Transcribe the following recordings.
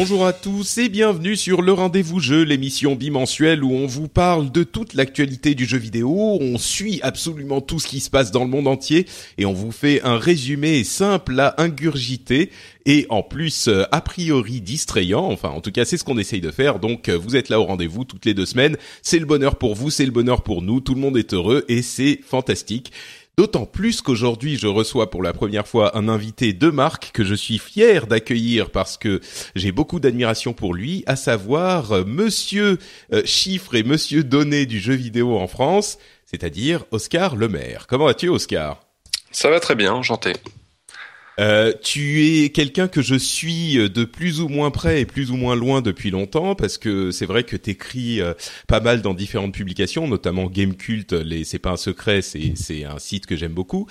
Bonjour à tous et bienvenue sur le Rendez-vous Jeu, l'émission bimensuelle où on vous parle de toute l'actualité du jeu vidéo, on suit absolument tout ce qui se passe dans le monde entier et on vous fait un résumé simple à ingurgiter et en plus euh, a priori distrayant, enfin en tout cas c'est ce qu'on essaye de faire, donc euh, vous êtes là au rendez-vous toutes les deux semaines, c'est le bonheur pour vous, c'est le bonheur pour nous, tout le monde est heureux et c'est fantastique. D'autant plus qu'aujourd'hui, je reçois pour la première fois un invité de marque que je suis fier d'accueillir parce que j'ai beaucoup d'admiration pour lui, à savoir euh, Monsieur euh, Chiffre et Monsieur Donné du jeu vidéo en France, c'est-à-dire Oscar Lemaire. Comment vas-tu, Oscar? Ça va très bien, enchanté. Euh, tu es quelqu'un que je suis euh, de plus ou moins près et plus ou moins loin depuis longtemps parce que c'est vrai que t'écris euh, pas mal dans différentes publications, notamment Game Cult. Les c'est pas un secret, c'est c'est un site que j'aime beaucoup.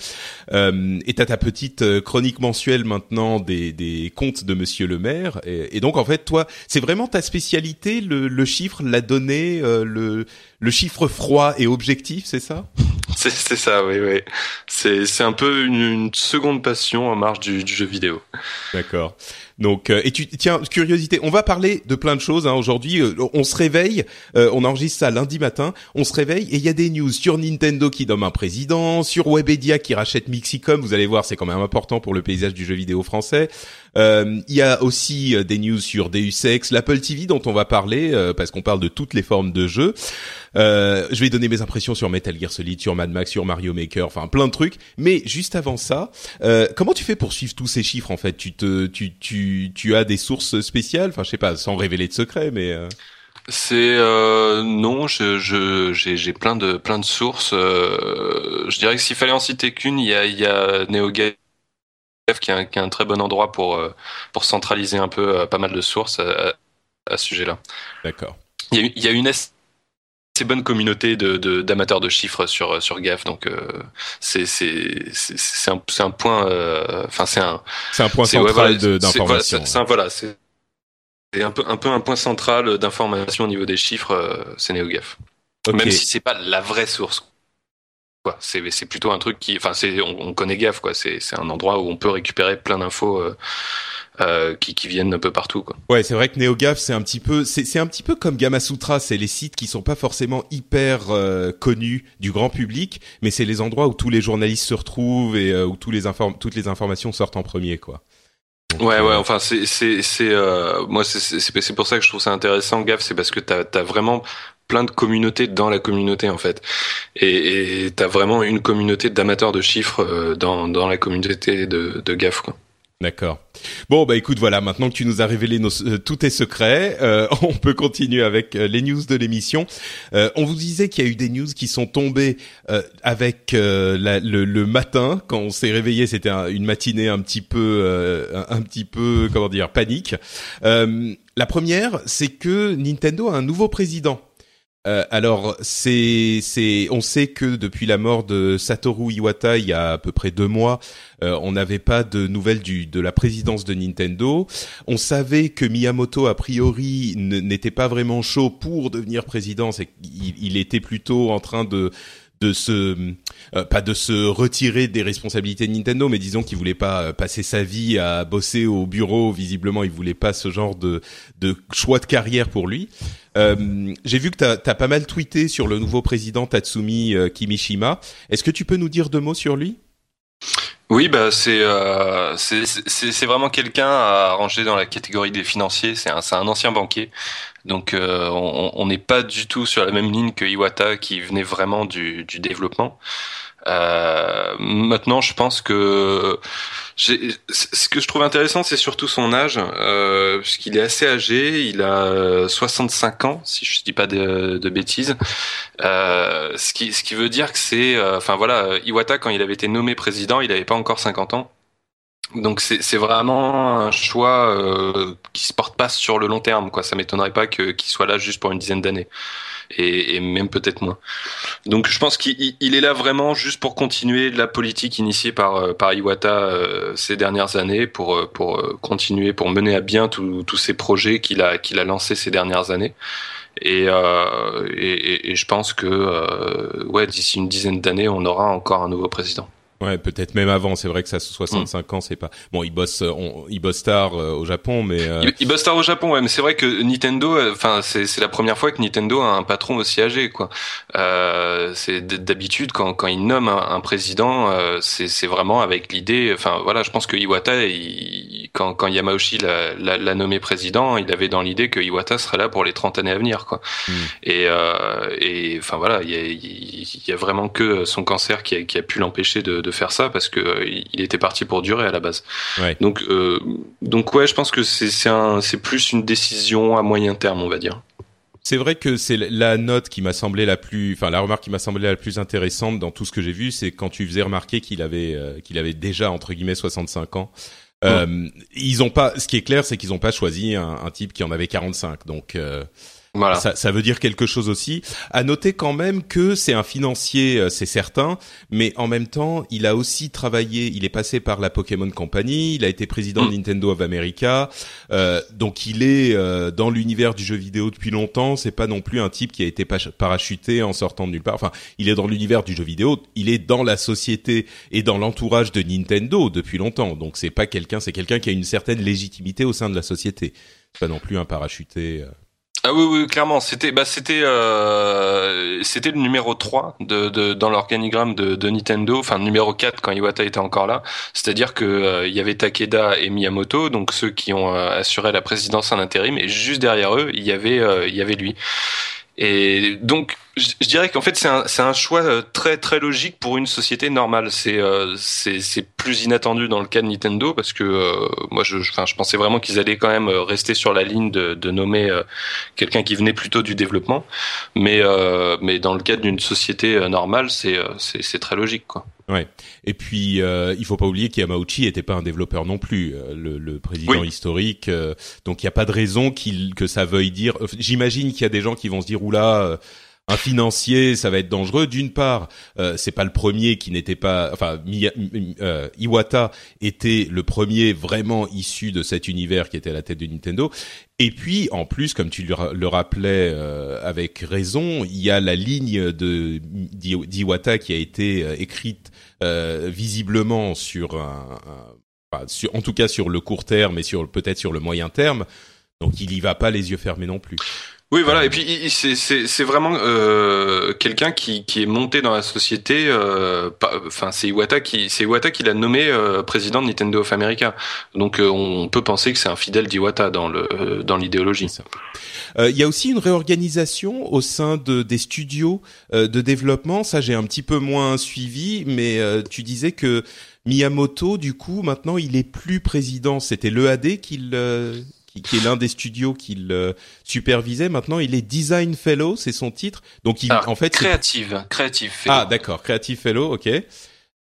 Euh, et t'as ta petite euh, chronique mensuelle maintenant des des contes de Monsieur le Maire. Et, donc en fait toi, c'est vraiment ta spécialité, le, le chiffre, la donnée, euh, le le chiffre froid et objectif, c'est ça? C'est ça, oui, oui. C'est c'est un peu une, une seconde passion en du jeu vidéo. D'accord. Donc, euh, et tu tiens, curiosité, on va parler de plein de choses hein, aujourd'hui. Euh, on se réveille, euh, on enregistre ça lundi matin. On se réveille et il y a des news sur Nintendo qui nomme un président, sur Webedia qui rachète Mixicom. Vous allez voir, c'est quand même important pour le paysage du jeu vidéo français. Euh, Il y a aussi euh, des news sur Deus Ex, l'Apple TV dont on va parler euh, parce qu'on parle de toutes les formes de jeux. Euh, je vais donner mes impressions sur Metal Gear Solid, sur Mad Max, sur Mario Maker, enfin plein de trucs. Mais juste avant ça, euh, comment tu fais pour suivre tous ces chiffres en fait? Tu te, tu, tu, tu as des sources spéciales? Enfin, je sais pas, sans révéler de secret, mais. euh, C'est euh, non, je je j'ai j'ai plein de plein de sources. euh, je dirais que s'il fallait en citer qu'une, il y a il y a NeoGaf qui est un, qui est un très bon endroit pour pour centraliser un peu pas mal de sources à, à- à ce sujet-là. D'accord. Il y a, il y a une assez bonne communauté de de- d'amateurs de, chiffres sur sur GAF, donc euh, c'est c'est un un point. euh, Enfin, c'est un C'est un point c'est- ouais, central voilà, de- c'est- d'information. un- Voilà, c'est un peu un peu un point central d'information au niveau des chiffres. euh, C'est NeoGaf. Ok. Même si c'est pas la vraie source. Quoi, c'est plutôt un truc qui, enfin, on, on connaît GAF quoi. C'est un endroit où on peut récupérer plein d'infos euh, euh, qui qui viennent un peu partout quoi. Ouais, c'est vrai que NeoGAF, c'est un petit peu, c'est un petit peu comme Gamasutra, c'est les sites qui sont pas forcément hyper euh, connus du grand public, mais c'est les endroits où tous les journalistes se retrouvent et euh, où tous les inform- toutes les informations sortent en premier, quoi. Donc, Ouais, ouais, enfin, c'est, moi, c'est, pour ça que je trouve ça intéressant, GAF, c'est parce que t'as, t'as vraiment plein de communautés dans la communauté, en fait. Et, t'as vraiment une communauté d'amateurs de chiffres euh, dans, dans la communauté de, de GAF, quoi. D'accord. Bon, bah écoute, voilà, maintenant que tu nous as révélé nos, euh, tous tes secrets, euh, on peut continuer avec euh, les news de l'émission. Euh, on vous disait qu'il y a eu des news qui sont tombées avec la- le, le matin quand on s'est réveillé. C'était un- une matinée un petit peu, un, un petit peu, comment dire, panique. La première, c'est que Nintendo a un nouveau président. Euh, alors c'est c'est on sait que depuis la mort de Satoru Iwata il y a à peu près deux mois, euh, on n'avait pas de nouvelles du de la présidence de Nintendo. On savait que Miyamoto a priori n'était pas vraiment chaud pour devenir président, c'est qu'il il était plutôt en train de de se euh, pas de se retirer des responsabilités de Nintendo, mais disons qu'il voulait pas euh, passer sa vie à bosser au bureau. Visiblement, il voulait pas ce genre de de choix de carrière pour lui. Euh, J'ai vu que tu as, pas mal tweeté sur le nouveau président Tatsumi euh, Kimishima. Est-ce que tu peux nous dire deux mots sur lui? Oui, bah c'est euh, c'est vraiment quelqu'un à ranger dans la catégorie des financiers. C'est un, un ancien banquier, donc euh, on n'est pas du tout sur la même ligne que Iwata qui venait vraiment du, du développement. Euh, maintenant, je pense que ce que je trouve intéressant, c'est surtout son âge, euh, puisqu'il est assez âgé. Il a 65 ans, si je dis pas de, de bêtises. Euh, ce qui ce qui veut dire que c'est, euh, enfin voilà, Iwata quand il avait été nommé président, il n'avait pas encore 50 ans. Donc c'est vraiment un choix euh, qui se porte pas sur le long terme. Quoi. Ça m'étonnerait pas qu'il soit là juste pour une dizaine d'années et, et même peut-être moins. Donc je pense qu'il est là vraiment juste pour continuer la politique initiée par euh, par Iwata euh, ces dernières années, pour euh, pour continuer, pour mener à bien tous ces projets qu'il a qu'il a lancés ces dernières années. Et, euh, et, et, je pense que ouais, d'ici une dizaine d'années, on aura encore un nouveau président. Ouais, peut-être même avant. C'est vrai que ça 65 mm. ans, c'est pas bon. Il bosse, on, il bosse tard euh, au Japon, mais euh... il, il, bosse tard au Japon. Ouais, mais c'est vrai que Nintendo, euh, enfin, c'est c'est la première fois que Nintendo a un patron aussi âgé, quoi. Euh, c'est d'habitude quand quand il nomme un, un président, euh, c'est c'est vraiment avec l'idée. Enfin, voilà, je pense que Iwata, il, quand quand Yamauchi l'a, l'a, nommé président, il avait dans l'idée que Iwata serait là pour les 30 années à venir, quoi. Mm. Et et enfin voilà, il y a, il y a vraiment que son cancer qui a, qui a pu l'empêcher de, de de faire ça parce que euh, il était parti pour durer à la base. Ouais. Donc euh, donc ouais, je pense que c'est c'est plus une décision à moyen terme, on va dire. C'est vrai que c'est la note qui m'a semblé la plus, enfin la remarque qui m'a semblé la plus intéressante dans tout ce que j'ai vu, c'est quand tu faisais remarquer qu'il avait euh, qu'il avait déjà entre guillemets 65 ans. Euh, ils ont pas, ce qui est clair, c'est qu'ils ont pas choisi un, un, type qui en avait 45. Donc euh, voilà. Ça, ça, veut dire quelque chose aussi. À noter quand même que c'est un financier, euh, c'est certain, mais en même temps, il a aussi travaillé. Il est passé par la Pokémon Company. Il a été président de mm. Nintendo of America. Euh, donc, il est euh, dans l'univers du jeu vidéo depuis longtemps. C'est pas non plus un type qui a été parachuté en sortant de nulle part. Enfin, il est dans l'univers du jeu vidéo. Il est dans la société et dans l'entourage de Nintendo depuis longtemps. Donc, c'est pas quelqu'un. C'est quelqu'un qui a une certaine légitimité au sein de la société. Pas non plus un parachuté. Euh. Ah oui, oui, clairement, c'était bah c'était euh, c'était le numéro 3 de, de dans l'organigramme de, de, Nintendo, enfin numéro 4 quand Iwata était encore là, c'est-à-dire que euh, il y avait Takeda et Miyamoto, donc ceux qui ont euh, assuré la présidence en intérim et juste derrière eux, il y avait euh, il y avait lui. Et donc, je, dirais qu'en fait, c'est un, un, choix euh, très très logique pour une société normale. C'est euh, c'est plus inattendu dans le cas de Nintendo parce que euh, moi, je, enfin, je pensais vraiment qu'ils allaient quand même rester sur la ligne de, de nommer quelqu'un qui venait plutôt du développement. Mais mais dans le cas d'une société normale, c'est c'est très logique, quoi. Ouais. Et puis, euh, il faut pas oublier qu'Yamauchi était pas un développeur non plus, le, le, président historique. donc, il n'y a pas de raison qu'il que ça veuille dire. J'imagine qu'il y a des gens qui vont se dire, oula, un financier, ça va être dangereux. D'une part, euh, c'est pas le premier qui n'était pas, enfin, euh, Iwata était le premier vraiment issu de cet univers qui était à la tête de Nintendo. Et puis, en plus, comme tu le rappelais euh, avec raison, il y a la ligne de d'Iwata qui a été euh, écrite visiblement sur un, sur, en tout cas sur le court terme et sur peut-être sur le moyen terme. Donc, il y va pas les yeux fermés non plus. Oui, voilà. Et puis c'est vraiment euh, quelqu'un qui, qui est monté dans la société. Euh, enfin, c'est Iwata qui c'est Iwata qui l'a nommé euh, président de Nintendo of America. Donc euh, on peut penser que c'est un fidèle d'Iwata dans le euh, dans l'idéologie. Il y a aussi une réorganisation au sein de des studios de développement. Ça, j'ai un petit peu moins suivi, mais tu disais que Miyamoto, du coup, maintenant, il est plus président. C'était l'EAD qu'il qui, qui est l'un des studios qu'il euh, supervisait. Maintenant, il est Design Fellow, c'est son titre. Donc, il, en fait, créative, créative fellow. Ah, d'accord, Creative Fellow, ok.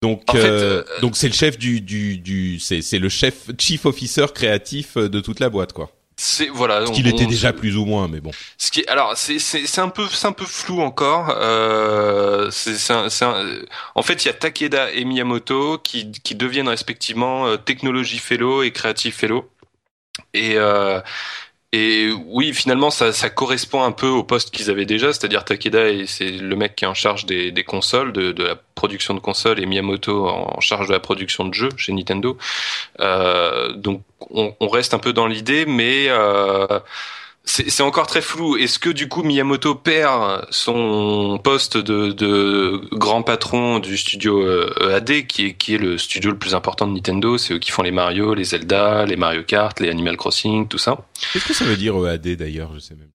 Donc, euh, euh, donc c'est le chef du, du, du c'est, c'est le chef, chief officer créatif de toute la boîte, quoi. C'est voilà. Ce qu'il était déjà plus ou moins, mais bon. Ce qui, alors c'est c'est un peu c'est un peu flou encore. Euh, c'est en fait il y a Takeda et Miyamoto qui qui deviennent respectivement euh, technologie fellow et creative fellow. Et, euh, et oui, finalement, ça, ça, correspond un peu au poste qu'ils avaient déjà, c'est-à-dire Takeda, c'est le mec qui est en charge des, des consoles, de, de, la production de consoles, et Miyamoto en charge de la production de jeux chez Nintendo. Euh, donc, on, on, reste un peu dans l'idée, mais euh, c'est encore très flou. Est-ce que du coup Miyamoto perd son poste de, de grand patron du studio EAD, euh, qui est, qui est le studio le plus important de Nintendo? C'est eux qui font les Mario, les Zelda, les Mario Kart, les Animal Crossing, tout ça. Qu'est-ce que ça veut dire EAD d'ailleurs? Je sais même.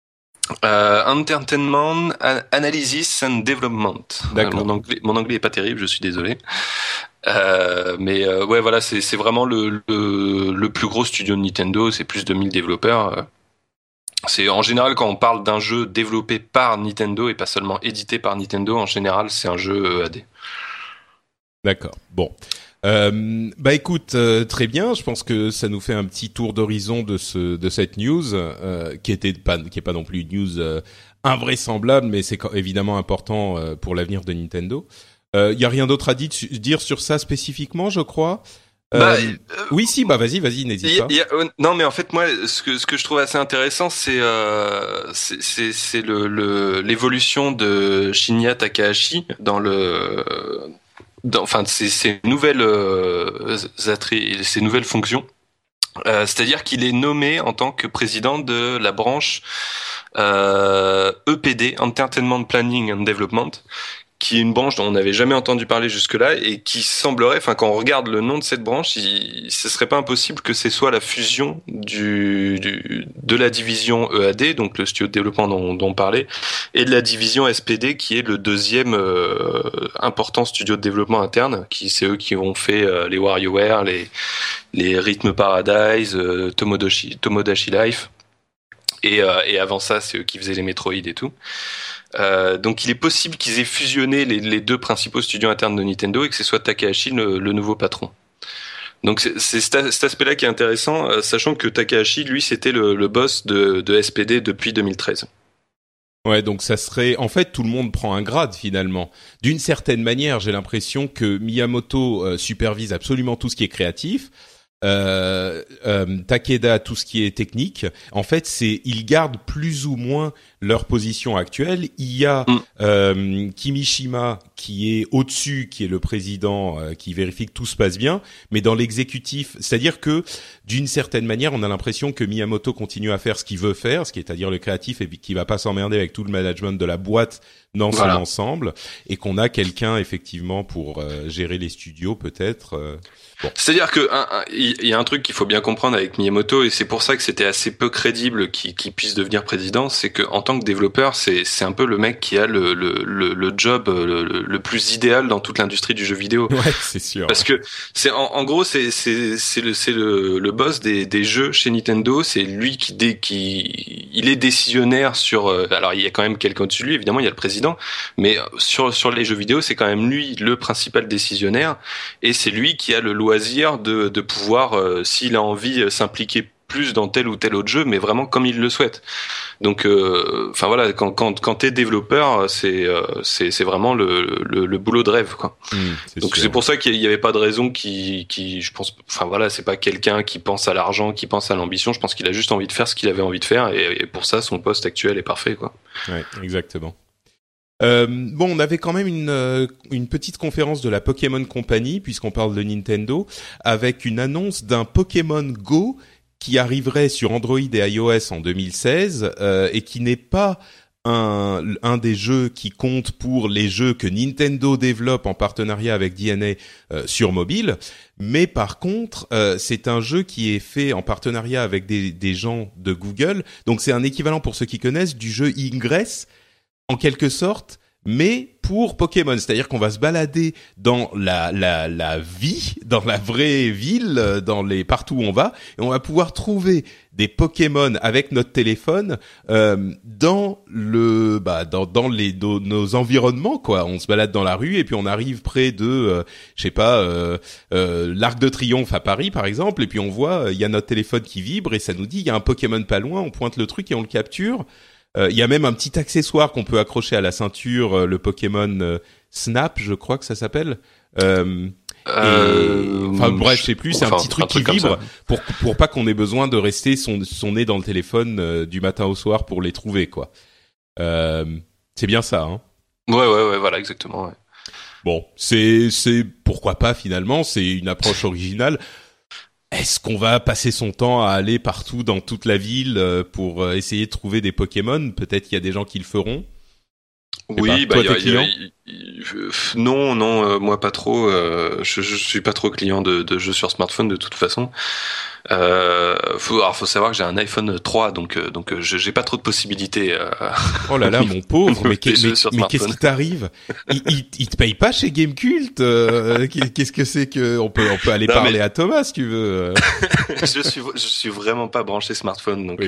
Euh, Entertainment, Analysis and Development. D'accord. Mon anglais, mon anglais est pas terrible, je suis désolé. Euh, mais euh, ouais, voilà, c'est vraiment le, le, le, plus gros studio de Nintendo. C'est plus de 1000 développeurs. C'est en général quand on parle d'un jeu développé par Nintendo et pas seulement édité par Nintendo. En général, c'est un jeu EAD. D'accord. Bon. Euh, bah écoute, euh, très bien. Je pense que ça nous fait un petit tour d'horizon de ce de cette news euh, qui était pas qui est pas non plus une news euh, invraisemblable, mais c'est évidemment important euh, pour l'avenir de Nintendo. Il y a rien d'autre à dire sur ça spécifiquement, je crois? Bah, oui, si, bah vas-y, vas-y, n'hésite pas. non, mais en fait, moi, ce que ce que je trouve assez intéressant, c'est c'est c'est le l'évolution de Shinya Takahashi dans le enfin ces, nouvelles euh, ces nouvelles fonctions. Euh, c'est-à-dire qu'il est nommé en tant que président de la branche euh, EPD, Entertainment Planning and Development, qui est une branche dont on n'avait jamais entendu parler jusque-là et qui semblerait, enfin quand on regarde le nom de cette branche, il, ce serait pas impossible que ce soit la fusion du, du, de la division EAD, donc le studio de développement dont, dont on parlait, et de la division SPD qui est le deuxième euh, important studio de développement interne, qui c'est eux qui ont fait euh, les WarioWare, les les Rhythm Paradise, euh, Tomodachi, Tomodachi Life, et, euh, et avant ça c'est eux qui faisaient les Metroid et tout. Euh, donc il est possible qu'ils aient fusionné les, deux principaux studios internes de Nintendo et que ce soit Takahashi le, nouveau patron. Donc c'est cet aspect-là qui est intéressant, euh, sachant que Takahashi, lui, c'était le, boss de, SPD depuis 2013. Ouais, donc ça serait en fait tout le monde prend un grade finalement. D'une certaine manière, j'ai l'impression que Miyamoto euh, supervise absolument tout ce qui est créatif euh, Takeda tout ce qui est technique. En fait, c'est ils gardent plus ou moins leur position actuelle. Il y a mm. euh, Kimishima qui est au-dessus, qui est le président, euh, qui vérifie que tout se passe bien. Mais dans l'exécutif, c'est-à-dire que d'une certaine manière, on a l'impression que Miyamoto continue à faire ce qu'il veut faire, ce qui est à dire le créatif, et qui va pas s'emmerder avec tout le management de la boîte dans son ensemble, et qu'on a quelqu'un effectivement pour euh, gérer les studios peut-être. C'est-à-dire que il y a un truc qu'il faut bien comprendre avec Miyamoto et c'est pour ça que c'était assez peu crédible qu'il puisse devenir président, c'est que en tant que développeur, c'est c'est un peu le mec qui a le le le, job le, le, plus idéal dans toute l'industrie du jeu vidéo. Ouais, c'est sûr. Parce que c'est en, en, gros c'est c'est le c'est le, le boss des des jeux chez Nintendo, c'est lui qui dé, qui il est décisionnaire sur euh, alors il y a quand même quelqu'un au-dessus de lui évidemment, il y a le président, mais sur sur les jeux vidéo, c'est quand même lui le principal décisionnaire et c'est lui qui a le loisir de, de pouvoir, euh, s'il a envie, euh, s'impliquer plus dans tel ou tel autre jeu, mais vraiment comme il le souhaite. Donc, euh, enfin voilà, quand quand quand t'es développeur, c'est c'est c'est vraiment le, le, le boulot de rêve quoi. Mmh, Donc c'est pour ça qu'il y avait pas de raison qui qui je pense, enfin voilà, c'est pas quelqu'un qui pense à l'argent, qui pense à l'ambition. Je pense qu'il a juste envie de faire ce qu'il avait envie de faire et, et, pour ça son poste actuel est parfait quoi. Ouais, exactement. Euh, bon, on avait quand même une, euh, une petite conférence de la Pokémon Company, puisqu'on parle de Nintendo, avec une annonce d'un Pokémon Go qui arriverait sur Android et iOS en 2016 euh, et qui n'est pas un, des jeux qui compte pour les jeux que Nintendo développe en partenariat avec DNA sur mobile, mais par contre c'est un jeu qui est fait en partenariat avec des gens de Google, donc c'est un équivalent pour ceux qui connaissent du jeu Ingress en quelque sorte, mais pour Pokémon, c'est-à-dire qu'on va se balader dans la, la, la vie, dans la vraie ville, dans les partout où on va, et on va pouvoir trouver des Pokémon avec notre téléphone euh, dans le bah dans, dans les nos, environnements quoi. On se balade dans la rue et puis on arrive près de euh, je sais pas euh, euh, l'arc de triomphe à Paris par exemple et puis on voit il y a notre téléphone qui vibre et ça nous dit il y a un Pokémon pas loin, on pointe le truc et on le capture. Euh, il y a même un petit accessoire qu'on peut accrocher à la ceinture, euh, le Pokémon euh, Snap, je crois que ça s'appelle. Euh, enfin bref, je sais plus, c'est un petit truc qui vibre pour pour pas qu'on ait besoin de rester son son nez dans le téléphone du matin au soir pour les trouver quoi. c'est bien ça, hein. Ouais ouais ouais, voilà exactement. Ouais. Bon, c'est c'est pourquoi pas finalement, c'est une approche originale. Est-ce qu'on va passer son temps à aller partout dans toute la ville pour essayer de trouver des Pokémon? Peut-être qu'il y a des gens qui le feront. Oui, bah, non, non, moi pas trop. je, je suis pas trop client de, de jeux sur smartphone de toute façon. Euh, faut, alors faut savoir que j'ai un iPhone 3, donc euh, donc euh, j'ai pas trop de possibilités. Euh, oh là là, mon pauvre, mais, qu'est-ce qui t'arrive? Il, il, te paye pas chez Gamecult Qu'est-ce que c'est que on peut on peut aller parler à Thomas si tu veux. je suis je suis vraiment pas branché smartphone, donc.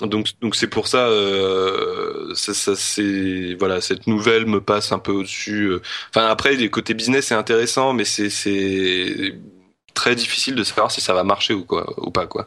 Donc donc c'est pour ça, euh, ça, ça c'est voilà cette nouvelle me passe un peu au-dessus. Enfin après les côtés business c'est intéressant, mais c'est c'est très difficile de savoir si ça va marcher ou quoi ou pas quoi.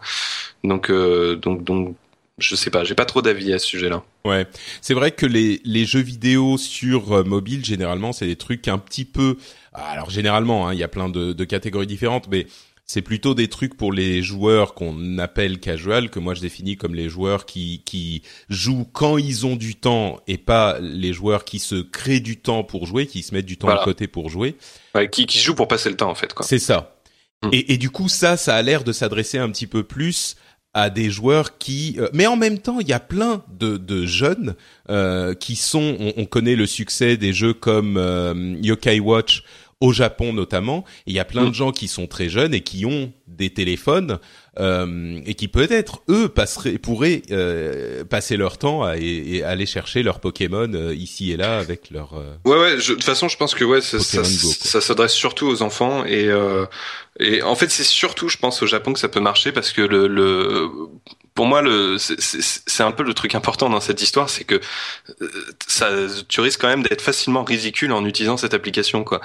Donc euh, donc donc je sais pas, j'ai pas trop d'avis à ce sujet-là. Ouais, c'est vrai que les les jeux vidéo sur euh, mobile généralement c'est des trucs un petit peu alors généralement hein, il y a plein de, de catégories différentes mais c'est plutôt des trucs pour les joueurs qu'on appelle casual, que moi je définis comme les joueurs qui, qui jouent quand ils ont du temps et pas les joueurs qui se créent du temps pour jouer, qui se mettent du temps à côté pour jouer. Ouais, qui, qui jouent pour passer le temps en fait. C'est ça. Mm. Et, et, du coup, ça, ça a l'air de s'adresser un petit peu plus à des joueurs qui, euh, mais en même temps, il y a plein de, de jeunes euh, qui sont. On, on, connaît le succès des jeux comme euh, Yokai Watch au Japon notamment. Il y a plein mm. de gens qui sont très jeunes et qui ont des téléphones euh, et qui peut-être eux passeraient, pourraient euh, passer leur temps à, et, aller chercher leurs Pokémon euh, ici et là avec leur. Euh, ouais ouais. de toute façon, je pense que ouais, ça, ça, ça s'adresse surtout aux enfants et euh, et en fait c'est surtout, je pense, au Japon que ça peut marcher parce que le, le pour moi, le, c'est un peu le truc important dans cette histoire, c'est que ça, tu risques quand même d'être facilement ridicule en utilisant cette application, quoi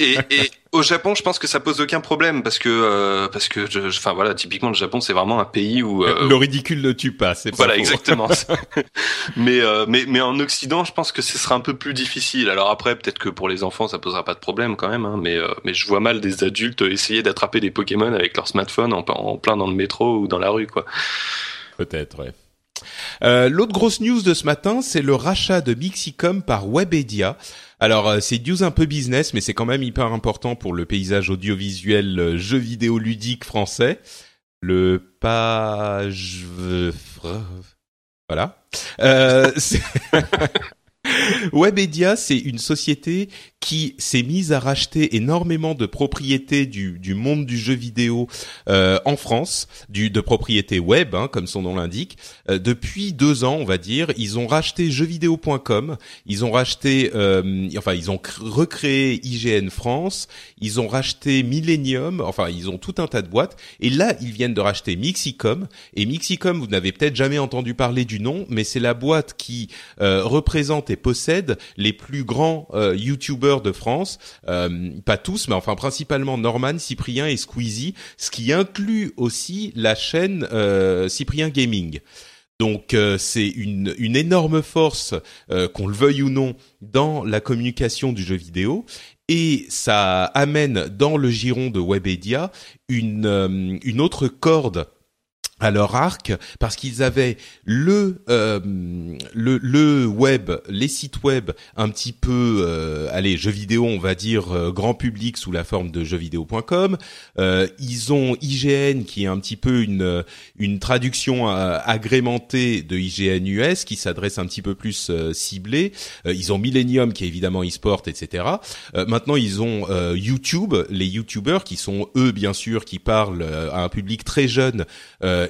et, et, au Japon, je pense que ça pose aucun problème parce que euh, parce que enfin voilà, typiquement le Japon, c'est vraiment un pays où euh, le ridicule ne tue pas, c'est voilà exactement. mais euh, mais mais en Occident, je pense que ce sera un peu plus difficile. Alors après, peut-être que pour les enfants, ça posera pas de problème quand même, hein, mais mais je vois mal des adultes essayer d'attraper des Pokémon avec leur smartphone en, en plein dans le métro ou dans la rue, quoi. Peut-être, ouais. Euh, L'autre grosse news de ce matin, c'est le rachat de Mixicom par Webedia. Alors euh, c'est news un peu business, mais c'est quand même hyper important pour le paysage audiovisuel euh, jeu vidéo ludique français. Le page... Voilà. Euh, Webedia, c'est une société qui s'est mise à racheter énormément de propriétés du, du monde du jeu vidéo euh, en France, du, de propriétés web, hein, comme son nom l'indique. Euh, depuis deux ans, on va dire, ils ont racheté jeuxvideo.com, ils ont racheté, euh, enfin, ils ont recréé IGN France, ils ont racheté Millennium, enfin, ils ont tout un tas de boîtes. Et là, ils viennent de racheter Mixicom. Et Mixicom, vous n'avez peut-être jamais entendu parler du nom, mais c'est la boîte qui euh, représente et possède les plus grands euh, YouTubers de France, euh, pas tous, mais enfin principalement Norman, Cyprien et Squeezie, ce qui inclut aussi la chaîne euh, Cyprien Gaming. Donc euh, c'est une, énorme force, qu'on le veuille ou non, dans la communication du jeu vidéo. Et ça amène dans le giron de Webedia une autre corde à leur arc parce qu'ils avaient le, euh, le le web, les sites web un petit peu euh, allez jeux vidéo on va dire euh, grand public sous la forme de jeuxvideo.com. Euh, ils ont IGN qui est un petit peu une une traduction euh, agrémentée de IGN US qui s'adresse un petit peu plus ciblé. ils ont Millennium qui est évidemment e-sport etc. maintenant ils ont YouTube, les YouTubers qui sont eux bien sûr qui parlent à un public très jeune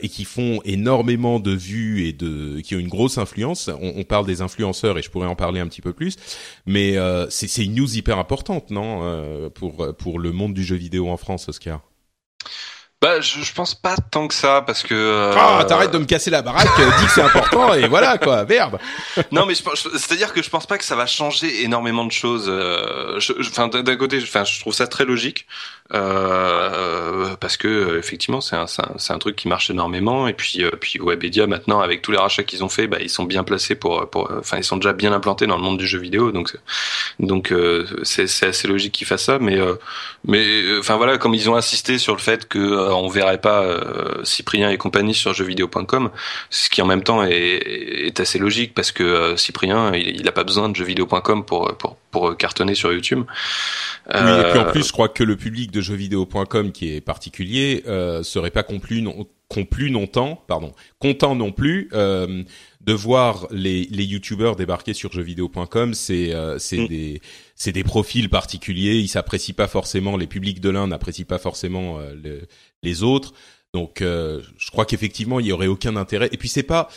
et qui font énormément de vues et de qui ont une grosse influence. On, on parle des influenceurs et je pourrais en parler un petit peu plus, mais euh, c'est une news hyper importante, non, euh, pour pour le monde du jeu vidéo en France, Oscar? Bah, je, je, pense pas tant que ça parce que. Euh... Ah, t'arrêtes de me casser la baraque, dis que c'est important et voilà quoi, merde. non, mais c'est-à-dire que je pense pas que ça va changer énormément de choses. Euh, enfin, d'un côté, enfin, je trouve ça très logique euh, parce que effectivement, c'est un, c'est un, truc qui marche énormément. Et puis, euh, puis Webedia maintenant avec tous les rachats qu'ils ont fait, bah, ils sont bien placés pour, pour, enfin, ils sont déjà bien implantés dans le monde du jeu vidéo, donc, donc c'est, c'est assez logique qu'ils fassent ça, mais, mais, enfin voilà, comme ils ont insisté sur le fait que on verrait pas euh, Cyprien et compagnie sur jeuxvideo.com, ce qui en même temps est, est assez logique parce que euh, Cyprien, il, n'a pas besoin de jeuxvideo.com pour pour pour cartonner sur YouTube. Oui, et puis en plus, je crois que le public de jeuxvideo.com qui est particulier euh, serait pas complu non, complu longtemps, pardon, content non plus euh, de voir les les youtubeurs débarquer sur jeuxvideo.com. C'est euh, c'est mm. des c'est des profils particuliers. Ils s'apprécient pas forcément. Les publics de l'un n'apprécient pas forcément euh, les autres. Donc, euh, je crois qu'effectivement, il y aurait aucun intérêt. Et puis, c'est pas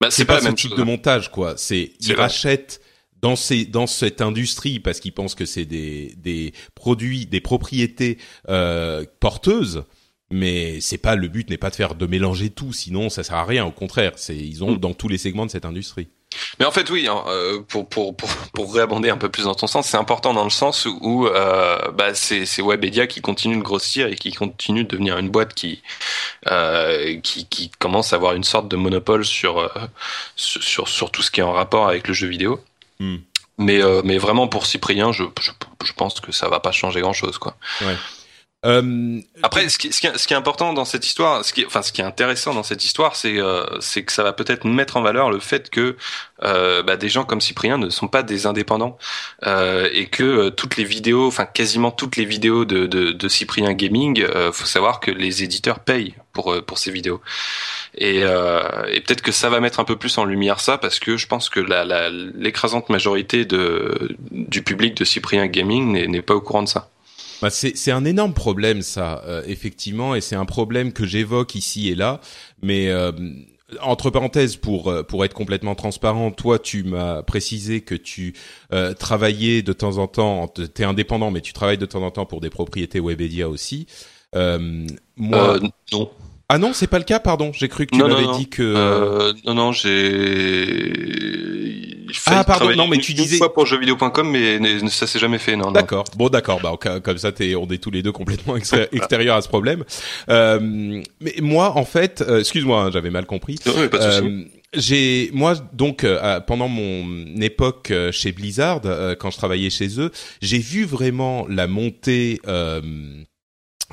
bah, c'est pas, pas, même type de hein. montage, quoi. C'est ils rachètent dans ces dans cette industrie parce qu'ils pensent que c'est des des produits, des propriétés euh, porteuses. Mais c'est pas le but n'est pas de faire de mélanger tout, sinon ça sert à rien. Au contraire, c'est ils ont mm. dans tous les segments de cette industrie. Mais en fait, oui, hein, euh, pour, pour, pour, pour réabonder un peu plus dans ton sens, c'est important dans le sens où euh, bah, c'est, c'est Webedia qui continue de grossir et qui continue de devenir une boîte qui, euh, qui, qui commence à avoir une sorte de monopole sur, sur, sur tout ce qui est en rapport avec le jeu vidéo. Hmm. Mais, euh, mais vraiment pour Cyprien, je, je, je, pense que ça va pas changer grand chose. Quoi. Ouais. Euh, Après, ce qui, ce, qui, ce qui, est important dans cette histoire, ce qui, enfin, ce qui est intéressant dans cette histoire, c'est euh, que ça va peut-être mettre en valeur le fait que euh, bah, des gens comme Cyprien ne sont pas des indépendants euh, et que euh, toutes les vidéos, enfin quasiment toutes les vidéos de, de, de Cyprien Gaming, euh, faut savoir que les éditeurs payent pour pour ces vidéos. Et, et peut-être que ça va mettre un peu plus en lumière ça parce que je pense que l'écrasante la, majorité de, du public de Cyprien Gaming n'est pas au courant de ça. Bah c'est un énorme problème ça, euh, effectivement, et c'est un problème que j'évoque ici et là. Mais euh, entre parenthèses, pour euh, pour être complètement transparent, toi, tu m'as précisé que tu travaillais de temps en temps. T'es indépendant, mais tu travailles de temps en temps pour des propriétés Webedia aussi. moi, non. Ah non, c'est pas le cas, pardon. J'ai cru que tu m'avais dit que. non, non, j'ai ah pardon, non mais tu disais une fois pour jeuxvideo.com mais ça s'est jamais fait non. D'accord. Bon d'accord, bah comme ça t'es on est tous les deux complètement extérieurs à ce problème. Euh, mais moi en fait, euh, excuse-moi, hein, j'avais mal compris. Non, pas de euh, j'ai moi donc euh, pendant mon époque chez Blizzard quand je travaillais chez eux, j'ai vu vraiment la montée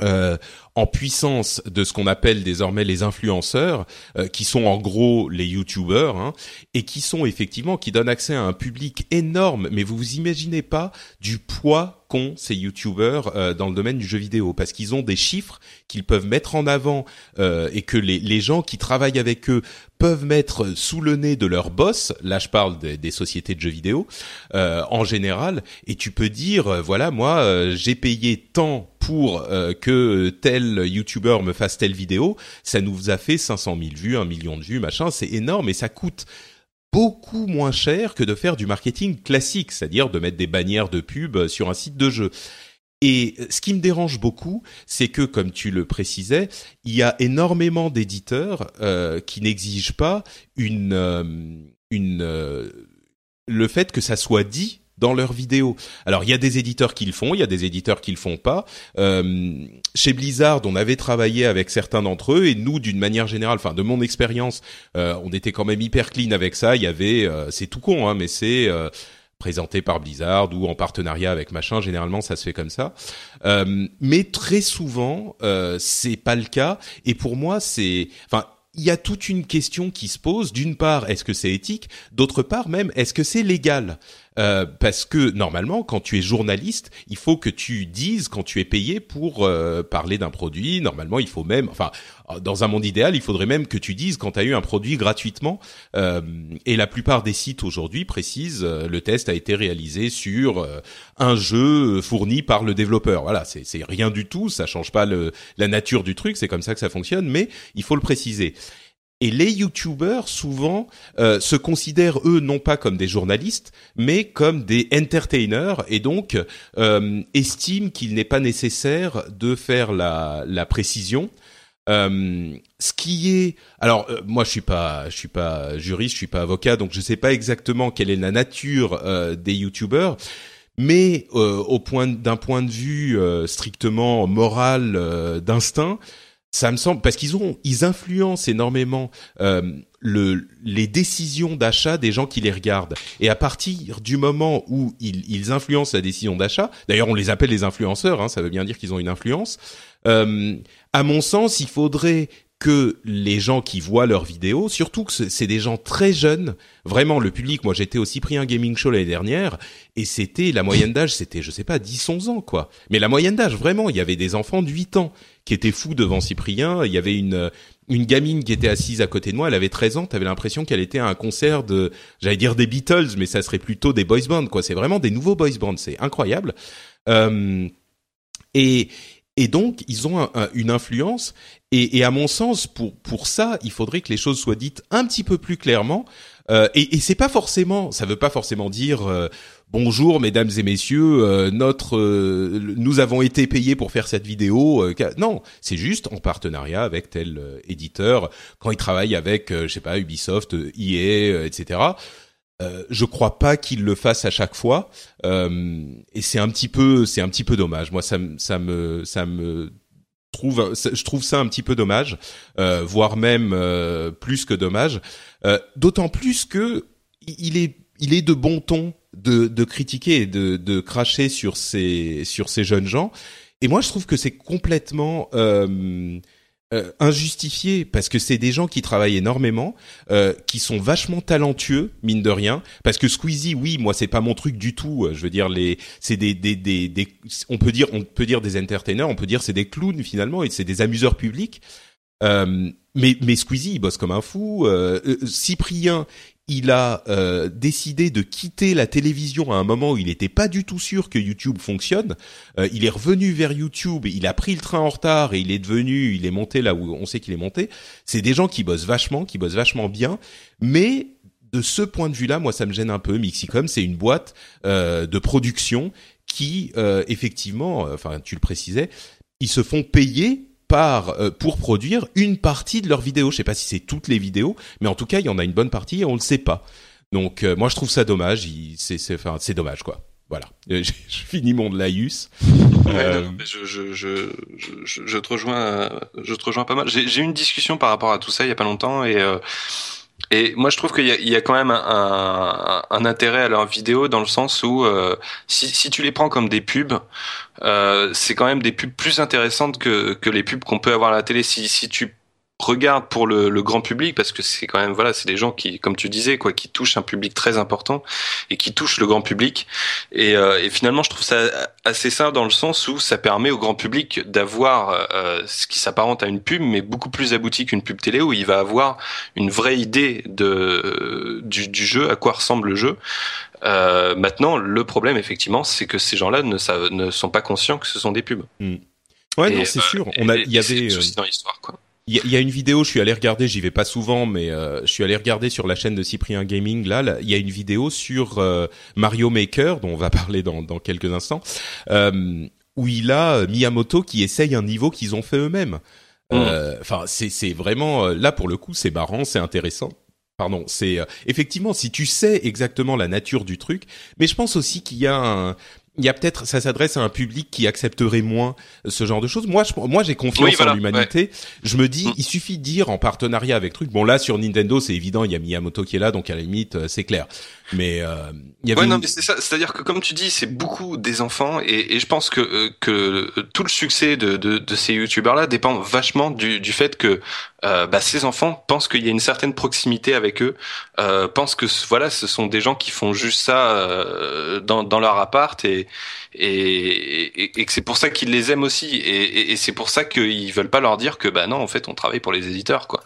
euh, en puissance de ce qu'on appelle désormais les influenceurs, euh, qui sont en gros les youtubeurs, hein, et qui sont effectivement qui donnent accès à un public énorme. Mais vous vous imaginez pas du poids qu'ont ces youtubeurs euh, dans le domaine du jeu vidéo, parce qu'ils ont des chiffres qu'ils peuvent mettre en avant et que les, les gens qui travaillent avec eux peuvent mettre sous le nez de leur boss. Là, je parle des, des sociétés de jeux vidéo en général, et tu peux dire voilà, moi j'ai payé tant pour euh, que tel YouTuber me fasse telle vidéo, ça nous a fait 500 000 vues, un million de vues, machin, c'est énorme et ça coûte beaucoup moins cher que de faire du marketing classique, c'est-à-dire de mettre des bannières de pub sur un site de jeu. Et ce qui me dérange beaucoup, c'est que, comme tu le précisais, il y a énormément d'éditeurs euh, qui n'exigent pas une, euh, une le fait que ça soit dit dans leurs vidéos. Alors il y a des éditeurs qui le font, il y a des éditeurs qui le font pas. Euh, chez Blizzard, on avait travaillé avec certains d'entre eux et nous, d'une manière générale, enfin de mon expérience, euh, on était quand même hyper clean avec ça. Il y avait, euh, c'est tout con, hein, mais c'est présenté par Blizzard ou en partenariat avec machin. Généralement, ça se fait comme ça. mais très souvent, c'est pas le cas. Et pour moi, c'est, enfin il y a toute une question qui se pose. D'une part, est-ce que c'est éthique? D'autre part, même, est-ce que c'est légal? Euh, parce que normalement, quand tu es journaliste, il faut que tu dises quand tu es payé pour euh, parler d'un produit. Normalement, il faut même, enfin, dans un monde idéal, il faudrait même que tu dises quand tu as eu un produit gratuitement. Euh, et la plupart des sites aujourd'hui précisent le test a été réalisé sur un jeu fourni par le développeur. Voilà, c'est rien du tout, ça change pas le, la nature du truc, c'est comme ça que ça fonctionne, mais il faut le préciser. Et les YouTubers souvent euh, se considèrent eux non pas comme des journalistes, mais comme des entertainers et donc euh, estiment qu'il n'est pas nécessaire de faire la, la précision. Euh, ce qui est, alors euh, moi je suis pas, je suis pas juriste, je suis pas avocat, donc je sais pas exactement quelle est la nature euh, des YouTubers, mais au point d'un point de vue strictement moral d'instinct ça me semble parce qu'ils ont ils influencent énormément euh, le, les décisions d'achat des gens qui les regardent et à partir du moment où ils, ils influencent la décision d'achat d'ailleurs on les appelle les influenceurs hein, ça veut bien dire qu'ils ont une influence euh, à mon sens il faudrait que les gens qui voient leurs vidéos, surtout que c'est des gens très jeunes, vraiment le public, moi j'étais au Cyprien Gaming Show l'année dernière, et c'était, la moyenne d'âge c'était, je sais pas, 10-11 ans quoi. Mais la moyenne d'âge, vraiment, il y avait des enfants de 8 ans qui étaient fous devant Cyprien, il y avait une une gamine qui était assise à côté de moi, elle avait 13 ans, t'avais l'impression qu'elle était à un concert de, j'allais dire des Beatles, mais ça serait plutôt des boys bands quoi, c'est vraiment des nouveaux boys bands, c'est incroyable. Euh, et, et donc, ils ont une influence. Et, et, à mon sens, pour pour ça, il faudrait que les choses soient dites un petit peu plus clairement. Euh, et, et c'est pas forcément, ça veut pas forcément dire euh, bonjour, mesdames et messieurs, euh, notre, euh, nous avons été payés pour faire cette vidéo. non, c'est juste en partenariat avec tel éditeur quand ils travaillent avec, je sais pas, Ubisoft, EA, etc. Euh, je crois pas qu'il le fasse à chaque fois, euh, et c'est un petit peu, c'est un petit peu dommage. Moi, ça, ça me, ça me trouve, je trouve ça un petit peu dommage, euh, voire même plus que dommage. D'autant plus que il est, il est de bon ton de, critiquer et de, cracher sur ces, sur ces jeunes gens. Et moi, je trouve que c'est complètement euh, injustifié parce que c'est des gens qui travaillent énormément, euh, qui sont vachement talentueux mine de rien. Parce que Squeezie, oui, moi c'est pas mon truc du tout. Euh, je veux dire les, c'est des, des, des, on peut dire, on peut dire des entertainers, on peut dire c'est des clowns finalement et c'est des amuseurs publics. Euh, mais, mais Squeezie, il bosse comme un fou. Euh, Cyprien, il a euh, décidé de quitter la télévision à un moment où il n'était pas du tout sûr que YouTube fonctionne. Euh, il est revenu vers YouTube, il a pris le train en retard et il est devenu, il est monté là où on sait qu'il est monté. C'est des gens qui bossent vachement, qui bossent vachement bien, mais de ce point de vue-là, moi, ça me gêne un peu. Mixicom, c'est une boîte euh, de production qui, effectivement, enfin, tu le précisais, ils se font payer euh, pour produire une partie de leurs vidéos. Je sais pas si c'est toutes les vidéos, mais en tout cas, il y en a une bonne partie et on le sait pas. Donc euh, moi, je trouve ça dommage. C'est c'est enfin c'est dommage quoi. Voilà, je, finis mon laïus. Euh... je, je, je, je, je, te rejoins, je te rejoins pas mal. J'ai eu une discussion par rapport à tout ça il y a pas longtemps et euh, et moi, je trouve qu'il y, a quand même un, intérêt à leurs vidéos dans le sens où euh, si, tu les prends comme des pubs, euh, c'est quand même des pubs plus intéressantes que, les pubs qu'on peut avoir à la télé. Si tu regarde pour le, le, grand public parce que c'est quand même voilà c'est des gens qui comme tu disais quoi qui touchent un public très important et qui touchent le grand public. Et, euh, et finalement je trouve ça assez simple dans le sens où ça permet au grand public d'avoir euh, ce qui s'apparente à une pub mais beaucoup plus abouti qu'une pub télé où il va avoir une vraie idée de du, du jeu à quoi ressemble le jeu. Euh, maintenant le problème effectivement c'est que ces gens-là ne, ne sont pas conscients que ce sont des pubs. Mmh. ouais c'est sûr. On a il y avait dans l'histoire quoi il y, a une vidéo, je suis allé regarder, j'y vais pas souvent, mais euh, je suis allé regarder sur la chaîne de Cyprien Gaming. Là, il y a une vidéo sur euh, Mario Maker, dont on va parler dans, dans quelques instants, euh, où il a Miyamoto qui essaye un niveau qu'ils ont fait eux-mêmes. Mmh. Enfin, c'est vraiment là pour le coup, c'est marrant, c'est intéressant. Pardon, c'est effectivement si tu sais exactement la nature du truc, mais je pense aussi qu'il y a un, il y a peut-être, ça s'adresse à un public qui accepterait moins ce genre de choses. Moi, je, moi, j'ai confiance en l'humanité. Je me dis, mm. il suffit de dire en partenariat avec truc. Bon, là, sur Nintendo, c'est évident, il y a Miyamoto qui est là, donc à la limite, euh, c'est clair. Mais euh, il y avait ouais, non, mais c'est ça. C'est-à-dire que comme tu dis, c'est beaucoup des enfants, et, et je pense que euh, que tout le succès de, de, de ces youtubeurs-là dépend vachement du, du fait que euh, bah, ces enfants pensent qu'il y a une certaine proximité avec eux, euh, pensent que voilà, ce sont des gens qui font juste ça euh, dans, dans leur appart et et, et, que c'est pour ça qu'ils les aiment aussi, et, et c'est pour ça qu'ils veulent pas leur dire que bah non, en fait, on travaille pour les éditeurs, quoi.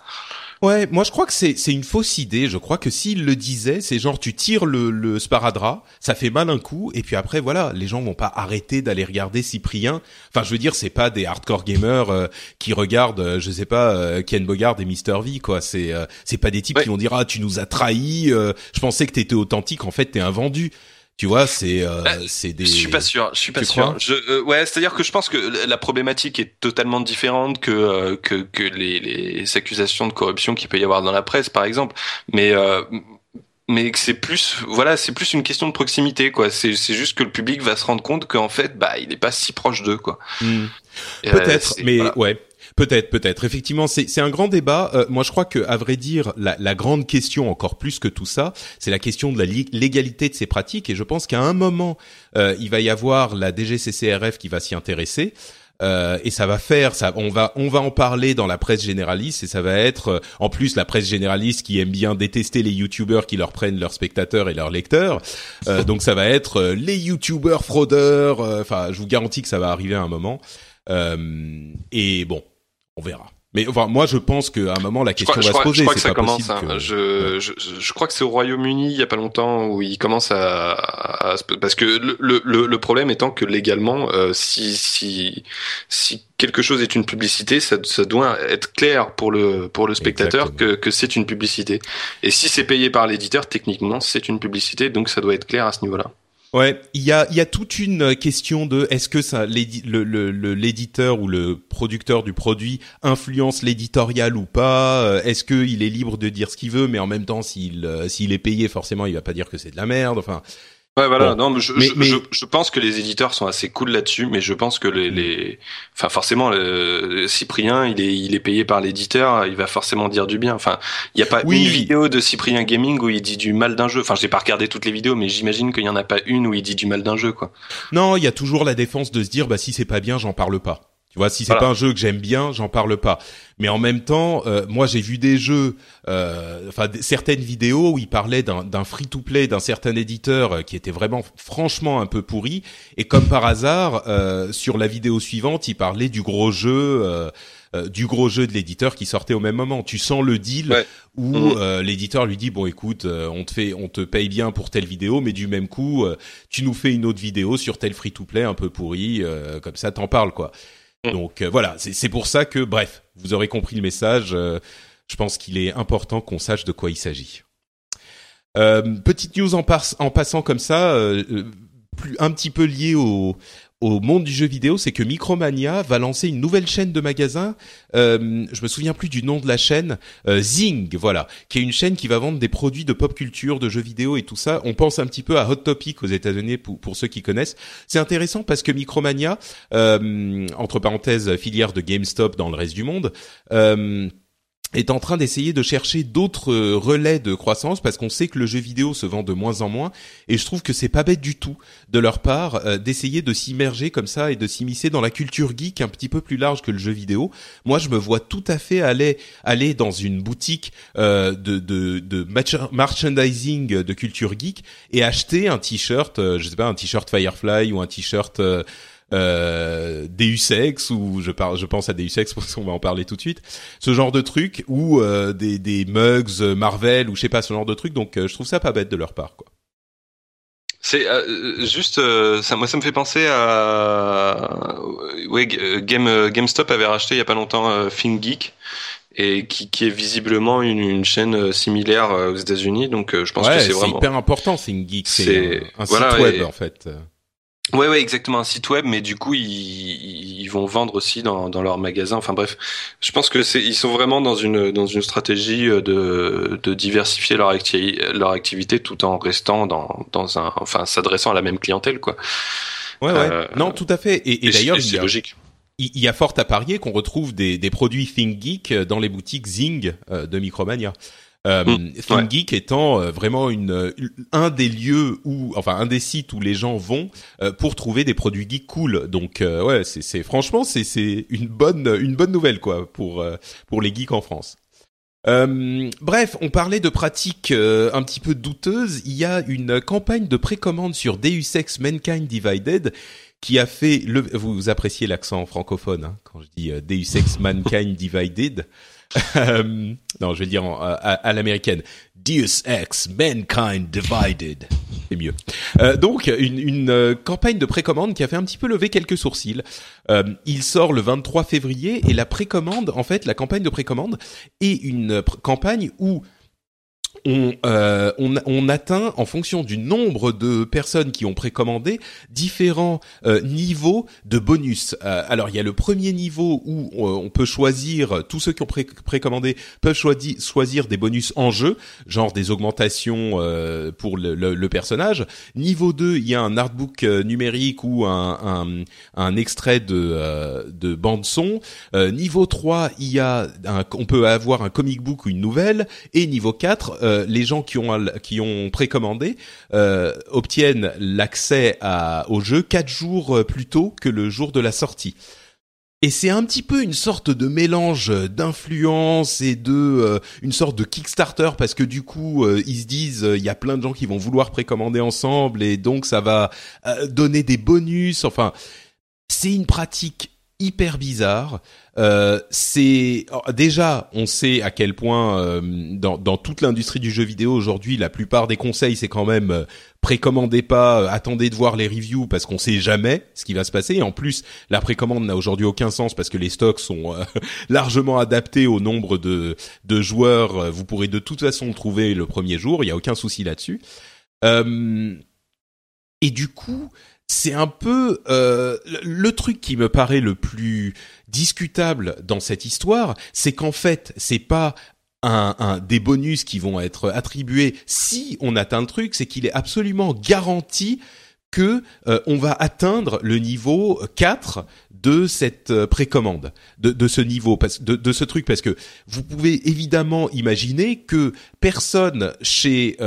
Ouais, moi je crois que c'est c'est une fausse idée. Je crois que s'il le disait, c'est genre tu tires le, le sparadrap, ça fait mal un coup, et puis après voilà, les gens vont pas arrêter d'aller regarder Cyprien. Enfin, je veux dire, c'est pas des hardcore gamers euh, qui regardent, euh, je sais pas, euh, Ken Bogard et Mister V quoi. C'est c'est pas des types qui vont dire ah tu nous as trahis. je pensais que t'étais authentique, en fait t'es un vendu. Tu vois, c'est euh, bah, c'est des. Je suis pas sûr. Je suis pas sûr. Je, euh, ouais, c'est-à-dire que je pense que la problématique est totalement différente que euh, que, que les, les accusations de corruption qu'il peut y avoir dans la presse, par exemple. Mais euh, mais c'est plus voilà c'est plus une question de proximité quoi c'est c'est juste que le public va se rendre compte qu'en fait bah il est pas si proche d'eux quoi hmm. peut-être mais ouais Peut-être, peut-être. Effectivement, c'est un grand débat. Euh, moi, je crois que, à vrai dire, la, la, grande question, encore plus que tout ça, c'est la question de la légalité de ces pratiques. Et je pense qu'à un moment, euh, il va y avoir la DGCCRF qui va s'y intéresser. euh, et ça va faire ça on va on va en parler dans la presse généraliste et ça va être euh, en plus la presse généraliste qui aime bien détester les youtubeurs qui leur prennent leurs spectateurs et leurs lecteurs euh, donc ça va être euh, les youtubeurs fraudeurs enfin je vous garantis que ça va arriver à un moment et bon on verra mais enfin, moi, je pense qu'à un moment, la question va se poser. Je crois que ça commence. Hein. Je, je, je, crois que c'est au Royaume-Uni il y a pas longtemps où il commence à, à, parce que le, le, le problème étant que légalement, euh, si si si quelque chose est une publicité, ça, ça doit être clair pour le pour le spectateur que que c'est une publicité. Et si c'est payé par l'éditeur, techniquement, c'est une publicité, donc ça doit être clair à ce niveau-là. Ouais, il y a, y a toute une question de est-ce que ça l'éditeur ou le producteur du produit influence l'éditorial ou pas euh, Est-ce qu'il est libre de dire ce qu'il veut, mais en même temps s'il euh, s'il est payé forcément il va pas dire que c'est de la merde. Enfin, Ouais, voilà. Non, je, je, je, je, pense que les éditeurs sont assez cool là-dessus, mais je pense que les, les... enfin forcément, le... Cyprien, il est, il est payé par l'éditeur, il va forcément dire du bien. Enfin, il n'y a pas une vidéo de Cyprien Gaming où il dit du mal d'un jeu. Enfin, j'ai pas regardé toutes les vidéos, mais j'imagine qu'il y en a pas une où il dit du mal d'un jeu, quoi. Non, il y a toujours la défense de se dire, bah si c'est pas bien, j'en parle pas. Tu vois, si c'est pas un jeu que j'aime bien, j'en parle pas. Mais en même temps, euh, moi j'ai vu des jeux, euh, enfin certaines vidéos où il parlait d'un free-to-play d'un certain éditeur euh, qui était vraiment franchement un peu pourri. Et comme par hasard, sur la vidéo suivante, il parlait du gros jeu. du gros jeu de l'éditeur qui sortait au même moment. Tu sens le deal où mmh. l'éditeur lui dit bon écoute, on te fait, on te paye bien pour telle vidéo, mais du même coup, tu nous fais une autre vidéo sur tel free to play un peu pourri, comme ça t'en parles quoi. Mm. Donc euh, voilà, c'est pour ça que, bref, vous aurez compris le message. Euh, je pense qu'il est important qu'on sache de quoi il s'agit. Euh, petite news en, en, passant comme ça, plus un petit peu lié au, au monde du jeu vidéo, c'est que Micromania va lancer une nouvelle chaîne de magasins. Euh, je me souviens plus du nom de la chaîne, euh, Zing, voilà, qui est une chaîne qui va vendre des produits de pop culture, de jeux vidéo et tout ça. On pense un petit peu à Hot Topic aux États-Unis pour, pour ceux qui connaissent. C'est intéressant parce que Micromania, euh, entre parenthèses, filière de GameStop dans le reste du monde. Euh, est en train d'essayer de chercher d'autres euh, relais de croissance parce qu'on sait que le jeu vidéo se vend de moins en moins et je trouve que c'est pas bête du tout de leur part euh, d'essayer de s'immerger comme ça et de s'immiscer dans la culture geek un petit peu plus large que le jeu vidéo. Moi, je me vois tout à fait aller aller dans une boutique euh, de de, de merchandising de culture geek et acheter un t-shirt, je sais pas, un t-shirt Firefly ou un t-shirt euh, Deus Ex ou je parle, je pense à Deus Ex parce qu'on va en parler tout de suite. Ce genre de truc ou euh, des, des mugs euh, Marvel ou je sais pas ce genre de truc. Donc euh, je trouve ça pas bête de leur part quoi. C'est juste ça moi ça me fait penser à ouais Game GameStop avait racheté il y a pas longtemps ThinkGeek et qui, qui est visiblement une, une chaîne similaire aux États-Unis donc je pense que c'est vraiment hyper important ThinkGeek c'est un, site web en fait. Ouais, ouais, exactement un site web, mais du coup ils, ils vont vendre aussi dans, dans leur magasin. Enfin bref, je pense que c'est ils sont vraiment dans une dans une stratégie euh, de, de diversifier leur, acti leur activité tout en restant dans dans un enfin s'adressant à la même clientèle quoi. Ouais, ouais. Euh, non, tout à fait. Et, et, d'ailleurs, c'est logique. Il y a fort à parier qu'on retrouve des, des produits ThinkGeek dans les boutiques Zing euh, de Micromania. Euh, mmh, étant euh, vraiment une, euh, un des lieux où, enfin un des sites où les gens vont euh, pour trouver des produits geeks cool. Donc ouais, c'est, c'est franchement c'est c'est une bonne une bonne nouvelle quoi pour pour les geeks en France. Euh, bref, on parlait de pratiques un petit peu douteuses. Il y a une campagne de précommande sur Deus Ex Mankind Divided qui a fait le. Vous appréciez l'accent francophone hein, quand je dis Deus Ex Mankind Divided. Euh, non, je vais dire à, l'américaine. Deus Ex, Mankind Divided. C'est mieux. Euh, donc, une, euh, campagne de précommande qui a fait un petit peu lever quelques sourcils. Il sort le 23 février et la précommande, en fait, la campagne de précommande est une campagne où on, euh, on, on, atteint, en fonction du nombre de personnes qui ont précommandé, différents euh, niveaux de bonus. Euh, alors, il y a le premier niveau où on peut choisir, tous ceux qui ont précommandé peuvent choisir, choisir des bonus en jeu, genre des augmentations pour le, le, personnage. Niveau 2, il y a un artbook numérique ou un, un, un extrait de, de bande-son. niveau 3, il y a un, on peut avoir un comic book ou une nouvelle. Et niveau 4, euh, les gens qui ont qui ont précommandé euh, obtiennent l'accès au jeu quatre jours euh, plus tôt que le jour de la sortie. et c'est un petit peu une sorte de mélange d'influence et de euh, une sorte de Kickstarter parce que du coup euh, ils se disent il y a plein de gens qui vont vouloir précommander ensemble et donc ça va donner des bonus. Enfin, c'est une pratique hyper bizarre. Euh, c'est déjà, on sait à quel point euh, dans, dans, toute l'industrie du jeu vidéo aujourd'hui, la plupart des conseils, c'est quand même euh, précommandez pas, euh, attendez de voir les reviews parce qu'on sait jamais ce qui va se passer. Et en plus, la précommande n'a aujourd'hui aucun sens parce que les stocks sont largement adaptés au nombre de, de joueurs. Vous pourrez de toute façon le trouver le premier jour. Il y a aucun souci là-dessus. et du coup, c'est un peu euh, le truc qui me paraît le plus discutable dans cette histoire, c'est qu'en fait, c'est pas un, des bonus qui vont être attribués si on atteint le truc, c'est qu'il est absolument garanti que euh, on va atteindre le niveau 4 de cette euh, précommande, de, ce niveau, de, de, ce truc, parce que vous pouvez évidemment imaginer que personne chez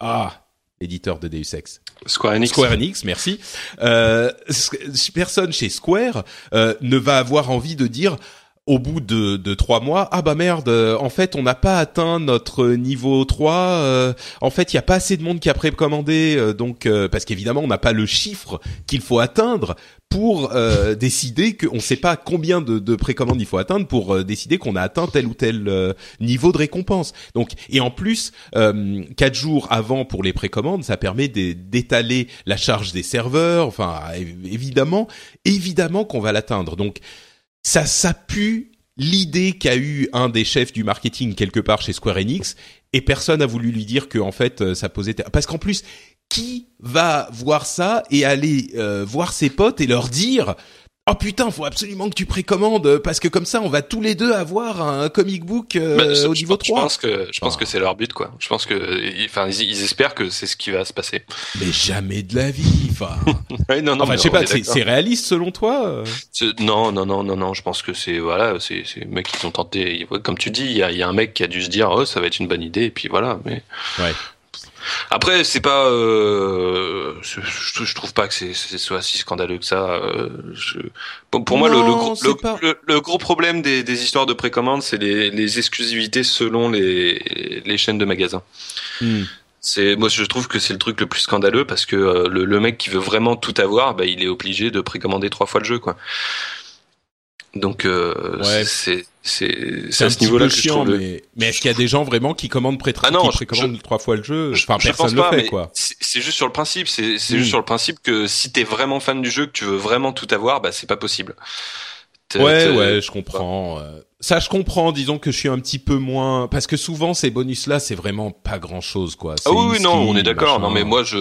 ah éditeur de Deus Ex. Square Enix. Square merci. Euh, personne chez Square euh, ne va avoir envie de dire au bout de, de trois mois, ah bah merde, euh, en fait on n'a pas atteint notre niveau 3, euh, en fait il n'y a pas assez de monde qui a précommandé, euh, donc parce qu'évidemment on n'a pas le chiffre qu'il faut atteindre pour décider qu'on ne sait pas combien de, de précommandes il faut atteindre pour décider qu'on a atteint tel ou tel niveau de récompense. Donc et en plus quatre jours avant pour les précommandes, ça permet d'étaler la charge des serveurs. Enfin évidemment, évidemment qu'on va l'atteindre. Donc ça, ça pue l'idée qu'a eu un des chefs du marketing quelque part chez Square Enix et personne n'a voulu lui dire que en fait euh, ça posait parce qu'en plus qui va voir ça et aller euh, voir ses potes et leur dire Oh putain, faut absolument que tu précommandes parce que comme ça, on va tous les deux avoir un comic book euh, bah, au niveau 3. Je pense que je pense que c'est leur but quoi. Je pense que enfin ils, espèrent que c'est ce qui va se passer. Mais jamais de la vie. Enfin. non non. Enfin, je sais pas. C'est réaliste selon toi euh? Non non non non non. Je pense que c'est voilà, c'est c'est mecs qui ont tenté. Comme tu dis, il y a, y a un mec qui a dû se dire oh ça va être une bonne idée et puis voilà. Mais ouais. Après, c'est pas, euh, je, je, trouve pas que c'est soit si scandaleux que ça. Euh, je, pour moi, le, le, le, gros problème des, des histoires de précommande, c'est les, les, exclusivités selon les, les chaînes de magasins. Hmm. C'est moi, je trouve que c'est le truc le plus scandaleux parce que euh, le, mec qui veut vraiment tout avoir, bah, il est obligé de précommander trois fois le jeu, quoi. Donc euh, c'est c'est à ce niveau-là que je trouve mais, mais est-ce qu'il y a des gens vraiment qui commandent pré ah non, qui précommandent trois fois le jeu? Enfin, je, personne pense pas, le fait quoi. C'est juste sur le principe, c'est c'est juste hmm. sur le principe que si t'es vraiment fan du jeu, que tu veux vraiment tout avoir, bah c'est pas possible. Ouais, ouais, je comprends. Euh, ça, je comprends. Disons que je suis un petit peu moins parce que souvent ces bonus-là, c'est vraiment pas grand-chose, quoi. Ah oui, non, on est d'accord. Non, mais moi, je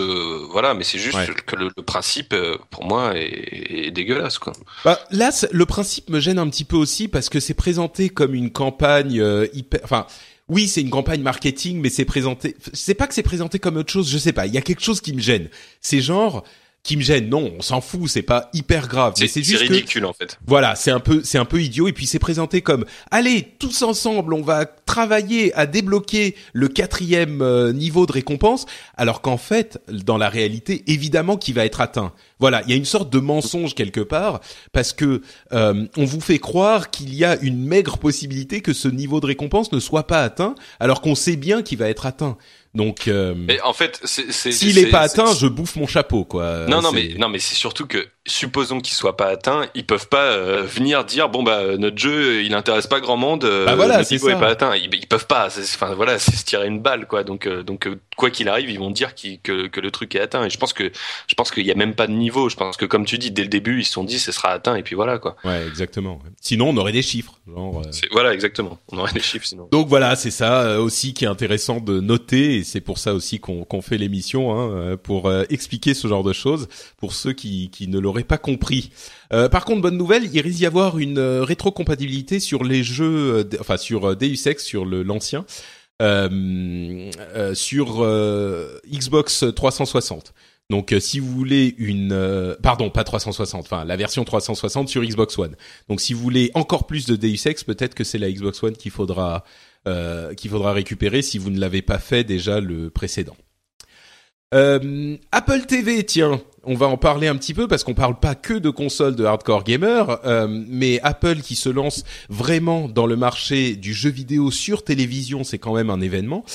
voilà, mais c'est juste que le, principe, euh, pour moi, est, dégueulasse, quoi. Bah, là, le principe me gêne un petit peu aussi parce que c'est présenté comme une campagne euh, hyper, enfin. Oui, c'est une campagne marketing, mais c'est présenté. C'est pas que c'est présenté comme autre chose. Je sais pas. Il y a quelque chose qui me gêne. C'est genre, qui me gêne. Non, on s'en fout, c'est pas hyper grave. C'est juste ridicule en fait. Voilà, c'est un peu, c'est un peu idiot. Et puis c'est présenté comme, allez, tous ensemble, on va travailler à débloquer le quatrième euh, niveau de récompense, alors qu'en fait, dans la réalité, évidemment, qui va être atteint. Voilà, il y a une sorte de mensonge quelque part parce que euh, on vous fait croire qu'il y a une maigre possibilité que ce niveau de récompense ne soit pas atteint, alors qu'on sait bien qu'il va être atteint. Donc, euh, mais en fait, s'il est, pas atteint, je bouffe mon chapeau, quoi. Non, non, mais non, mais c'est surtout que supposons qu'il soit pas atteint, ils peuvent pas euh, venir dire bon bah notre jeu il intéresse pas grand monde, euh, bah voilà, c'est pas atteint. Ils, ils peuvent pas. Enfin voilà, c'est se tirer une balle, quoi. Donc donc quoi qu'il arrive, ils vont dire que que le truc est atteint. Et je pense que je pense qu'il y a même pas de niveau. Je pense que comme tu dis, dès le début, ils se sont dit ce sera atteint et puis voilà, quoi. Ouais, exactement. Sinon, on aurait des chiffres. Genre, Voilà, exactement. On aurait des chiffres sinon. Donc voilà, c'est ça aussi qui est intéressant de noter et c'est pour ça aussi qu'on fait l'émission hein, euh, pour euh, expliquer ce genre de choses pour ceux qui, qui ne l'auraient pas compris. Euh, par contre, bonne nouvelle, il risque d'y avoir une rétrocompatibilité sur les jeux, enfin sur Deus Ex, sur l'ancien, sur Xbox 360. Donc si vous voulez une pardon, pas 360, enfin la version 360 sur Xbox One. Donc si vous voulez encore plus de Deus Ex, peut-être que c'est la Xbox One qu'il faudra euh, qu'il faudra récupérer si vous ne l'avez pas fait déjà le précédent. Euh, Apple TV, tiens, on va en parler un petit peu parce qu'on parle pas que de consoles de hardcore gamer, euh, mais Apple qui se lance vraiment dans le marché du jeu vidéo sur télévision, c'est quand même un événement.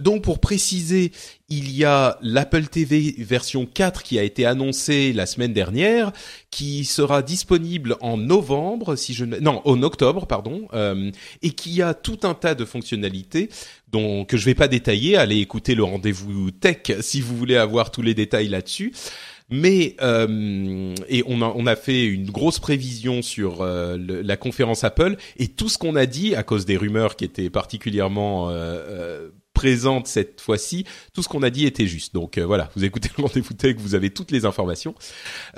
Donc pour préciser, il y a l'Apple TV version 4 qui a été annoncée la semaine dernière, qui sera disponible en novembre, si je non, en octobre, pardon, euh, et qui a tout un tas de fonctionnalités dont que je vais pas détailler. Allez écouter le rendez-vous tech si vous voulez avoir tous les détails là-dessus. Mais euh, et on a, on a fait une grosse prévision sur euh, la conférence Apple et tout ce qu'on a dit à cause des rumeurs qui étaient particulièrement euh, présente cette fois-ci. Tout ce qu'on a dit était juste. Donc euh, voilà, vous écoutez le rendez-vous tech, vous avez toutes les informations.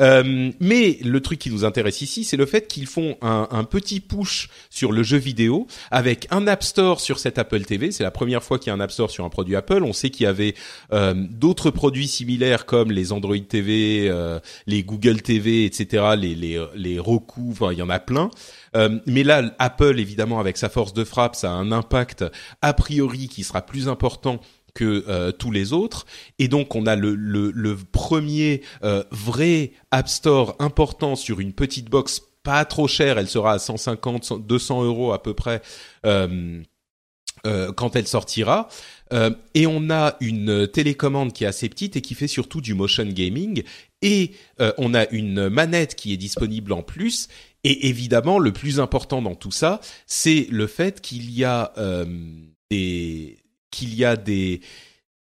Euh, mais le truc qui nous intéresse ici, c'est le fait qu'ils font un, petit push sur le jeu vidéo avec un App Store sur cette Apple TV. C'est la première fois qu'il y a un App Store sur un produit Apple. On sait qu'il y avait euh, d'autres produits similaires comme les Android TV, les Google TV, etc., les, les, les Roku, enfin il y en a plein. Euh, mais là, Apple, évidemment, avec sa force de frappe, ça a un impact a priori qui sera plus important que euh, tous les autres. Et donc, on a le, premier euh, vrai App Store important sur une petite box pas trop chère. Elle sera à 150, 200 euros à peu près. Quand elle sortira. Et on a une télécommande qui est assez petite et qui fait surtout du motion gaming. Et on a une manette qui est disponible en plus et évidemment, le plus important dans tout ça, c'est le fait qu'il y a euh, des qu'il y a des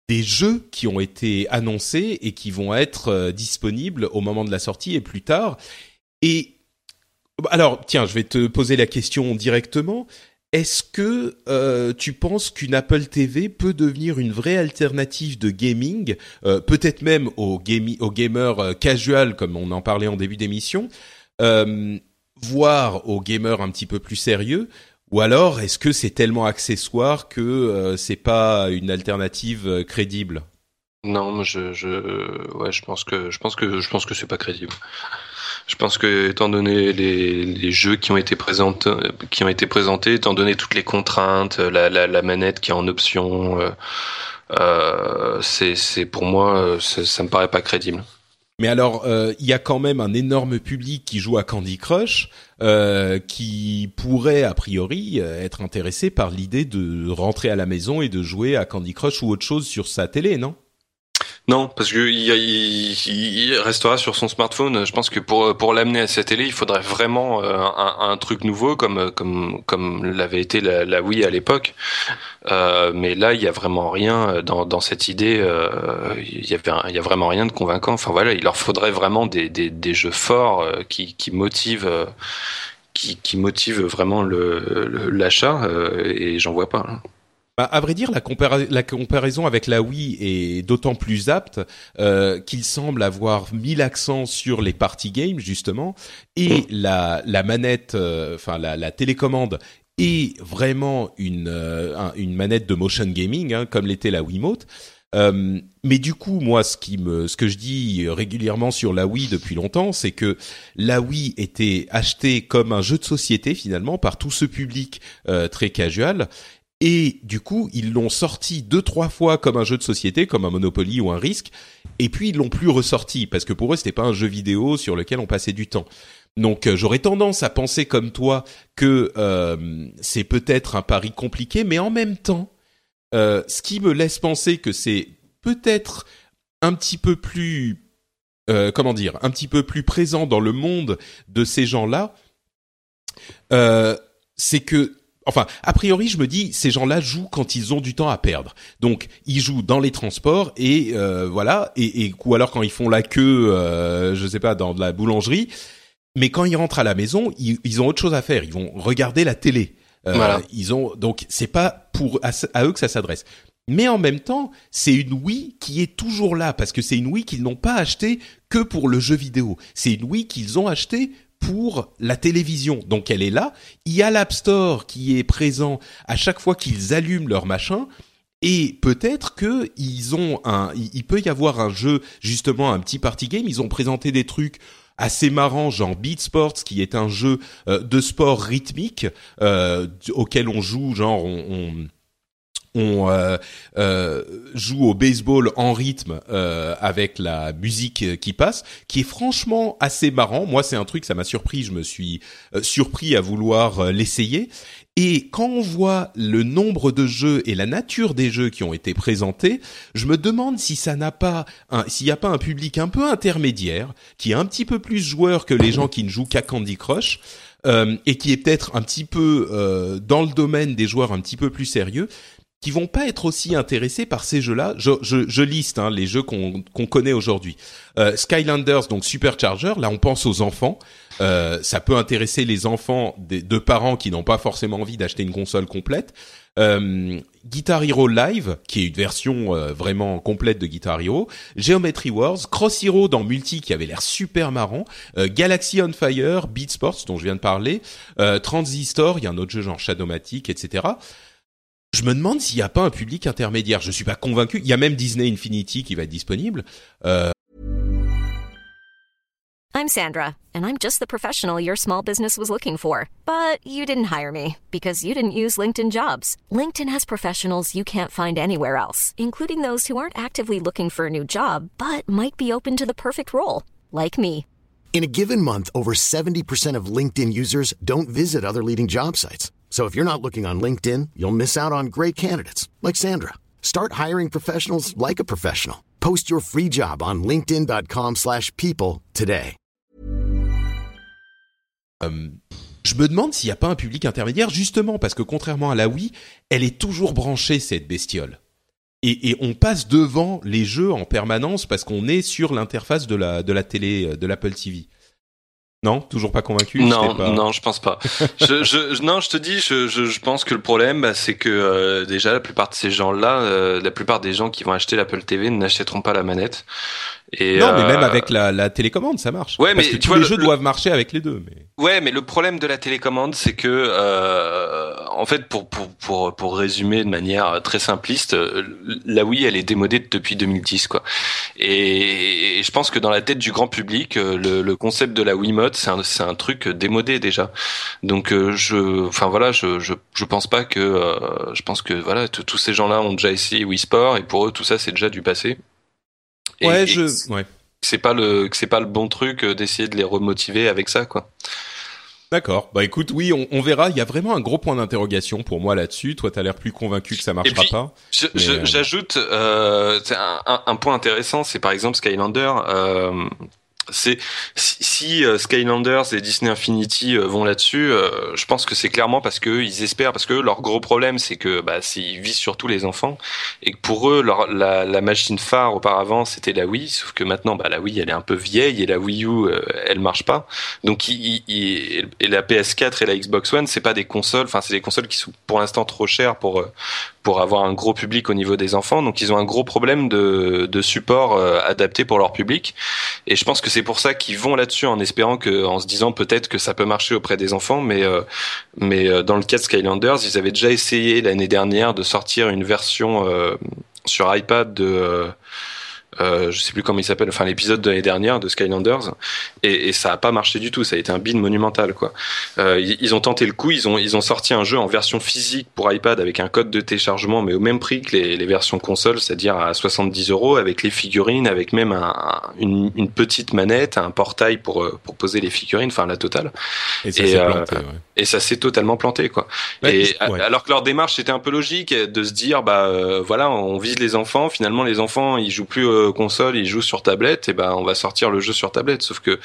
des jeux qui ont été annoncés et qui vont être euh, disponibles au moment de la sortie et plus tard. Et alors, tiens, je vais te poser la question directement. Est-ce que euh, tu penses qu'une Apple TV peut devenir une vraie alternative de gaming, peut-être même aux, aux gamers casual comme on en parlait en début d'émission, voire aux gamers un petit peu plus sérieux ou alors est-ce que c'est tellement accessoire que euh, c'est pas une alternative euh, crédible? Non, je, je, ouais, je pense que je pense que je pense que c'est pas crédible. Je pense que étant donné les, les jeux qui ont été présentés, qui ont été présentés, étant donné toutes les contraintes, la, la, la manette qui est en option, euh, euh c'est pour moi ça me paraît pas crédible. Mais alors, euh, il y a quand même un énorme public qui joue à Candy Crush, euh, qui pourrait a priori euh, être intéressé par l'idée de rentrer à la maison et de jouer à Candy Crush ou autre chose sur sa télé, non? Non, parce que il, il, restera sur son smartphone. Je pense que pour pour l'amener à sa télé, il faudrait vraiment euh, un, truc nouveau, comme comme comme l'avait été la, la, Wii à l'époque. Euh, mais là, il y a vraiment rien dans dans cette idée. Euh, il y a vraiment rien de convaincant. Enfin voilà, il leur faudrait vraiment des des, des jeux forts euh, qui qui motivent. Euh, qui, qui motive vraiment le l'achat et j'en vois pas. Hein. Bah, à vrai dire, la, la, comparaison avec la Wii est d'autant plus apte euh, qu'il semble avoir mis l'accent sur les party games justement et la, la manette, euh, enfin la, la, télécommande est vraiment une, euh, une manette de motion gaming hein, comme l'était la Wiimote. Euh, mais du coup, moi, ce qui me, ce que je dis régulièrement sur la Wii depuis longtemps, c'est que la Wii était achetée comme un jeu de société finalement par tout ce public euh, très casual, et du coup, ils l'ont sorti deux trois fois comme un jeu de société, comme un Monopoly ou un Risque, et puis ils l'ont plus ressorti parce que pour eux c'était pas un jeu vidéo sur lequel on passait du temps. Donc euh, j'aurais tendance à penser comme toi que euh, c'est peut-être un pari compliqué, mais en même temps, euh, ce qui me laisse penser que c'est peut-être un petit peu plus, euh, comment dire, un petit peu plus présent dans le monde de ces gens-là, euh, c'est que Enfin, a priori, je me dis, ces gens-là jouent quand ils ont du temps à perdre. Donc, ils jouent dans les transports et euh, voilà, et, et, ou alors quand ils font la queue, euh, je sais pas, dans de la boulangerie. Mais quand ils rentrent à la maison, ils, ils ont autre chose à faire. Ils vont regarder la télé. Euh, voilà. Ils ont donc c'est pas pour à, à eux que ça s'adresse. Mais en même temps, c'est une Wii qui est toujours là parce que c'est une Wii qu'ils n'ont pas achetée que pour le jeu vidéo. C'est une Wii qu'ils ont achetée pour la télévision. Donc elle est là. Il y a l'App Store qui est présent à chaque fois qu'ils allument leur machin. Et peut-être que ils ont un, il peut y avoir un jeu justement un petit party game. Ils ont présenté des trucs assez marrants, genre Beat Sports, qui est un jeu euh, de sport rythmique euh, auquel on joue, genre on, on on euh, euh, joue au baseball en rythme euh, avec la musique qui passe, qui est franchement assez marrant. Moi, c'est un truc, ça m'a surpris. Je me suis surpris à vouloir l'essayer. Et quand on voit le nombre de jeux et la nature des jeux qui ont été présentés, je me demande si ça n'a pas, s'il n'y a pas un public un peu intermédiaire, qui est un petit peu plus joueur que les gens qui ne jouent qu'à Candy Crush, euh, et qui est peut-être un petit peu euh, dans le domaine des joueurs un petit peu plus sérieux, qui vont pas être aussi intéressés par ces jeux-là. Je, je, je liste hein, les jeux qu'on connaît aujourd'hui. Euh, Skylanders, donc Supercharger, là on pense aux enfants. Euh, ça peut intéresser les enfants de, de parents qui n'ont pas forcément envie d'acheter une console complète. Euh, Guitar Hero Live, qui est une version euh, vraiment complète de Guitar Hero, Geometry Wars, Cross Hero dans multi qui avait l'air super marrant, euh, Galaxy on Fire, Beat Sports dont je viens de parler, euh, Transistor, il y a un autre jeu genre Shadowmatic, etc. Je me demande s'il n'y a pas un public intermédiaire. Je suis pas convaincu. Il y a même Disney Infinity qui va être disponible. Euh... I'm Sandra, and I'm just the professional your small business was looking for. But you didn't hire me because you didn't use LinkedIn Jobs. LinkedIn has professionals you can't find anywhere else, including those who aren't actively looking for a new job but might be open to the perfect role, like me. In a given month, over 70% of LinkedIn users don't visit other leading job sites. So if you're not looking on LinkedIn, you'll miss out on great candidates like Sandra. Start hiring professionals like a professional. Post your free job on linkedin.com/people today. Euh, je me demande s'il n'y a pas un public intermédiaire justement parce que contrairement à la Wii, elle est toujours branchée cette bestiole. Et, on passe devant les jeux en permanence parce qu'on est sur l'interface de la de la télé euh, de l'Apple TV. Non, toujours pas convaincu. Non, pas... non, je pense pas. je, je, non, je te dis, je, je, je pense que le problème, bah, c'est que euh, déjà la plupart de ces gens-là, euh, la plupart des gens qui vont acheter l'Apple TV n'achèteront pas la manette. Et non, mais même euh, avec la, la, télécommande, ça marche. Ouais, Parce mais que tous les jeux doivent marcher avec les deux. Mais... Ouais, mais le problème de la télécommande, c'est que, euh, en fait, pour, pour, pour, pour résumer de manière très simpliste, la Wii, elle est démodée depuis 2010, quoi. Et, et je pense que dans la tête du grand public, le, le concept de la Wiimote, c'est un, c'est un truc démodé déjà. Donc, je, enfin voilà, je, je, je pense pas que, je pense que voilà, tous ces gens-là ont déjà essayé Wii Sport et pour eux, tout ça, c'est déjà du passé. Et, ouais, je. Ouais. C'est pas le, c'est pas le bon truc d'essayer de les remotiver avec ça, quoi. D'accord. Bah écoute, oui, on, on, verra. Il y a vraiment un gros point d'interrogation pour moi là-dessus. Toi, t'as l'air plus convaincu que ça marchera puis, pas. J'ajoute euh, un, un, point intéressant, c'est par exemple Skylander. Euh, c'est si, si uh, Skylanders et Disney Infinity uh, vont là-dessus, uh, je pense que c'est clairement parce que ils espèrent, parce que leur gros problème c'est que bah, ils visent surtout les enfants et que pour eux leur, la, la, machine phare auparavant c'était la Wii, sauf que maintenant bah, la Wii elle est un peu vieille et la Wii U euh, elle marche pas. Donc et la PS4 et la Xbox One c'est pas des consoles, enfin c'est des consoles qui sont pour l'instant trop chères pour euh, pour avoir un gros public au niveau des enfants. Donc ils ont un gros problème de, de support euh, adapté pour leur public. Et je pense que c'est pour ça qu'ils vont là-dessus en espérant que, en se disant peut-être que ça peut marcher auprès des enfants. Mais euh, mais euh, dans le cas de Skylanders, ils avaient déjà essayé l'année dernière de sortir une version euh, sur iPad de euh, je sais plus comment il s'appelle, enfin l'épisode de l'année dernière de Skylanders, et, et ça a pas marché du tout. Ça a été un bid monumental, quoi. Euh, ils, ils, ont tenté le coup, ils ont ils ont sorti un jeu en version physique pour iPad avec un code de téléchargement, mais au même prix que les, les versions console, c'est-à-dire à 70 euros, avec les figurines, avec même un, un, une, une, petite manette, un portail pour euh, pour poser les figurines, enfin la totale. Et ça s'est planté. Ouais. Et ça s'est totalement planté, quoi. Et ouais. alors que leur démarche c'était un peu logique de se dire, bah euh, voilà, on vise les enfants. Finalement, les enfants ils jouent plus console, ils jouent sur tablette, et ben on va sortir le jeu sur tablette. Sauf que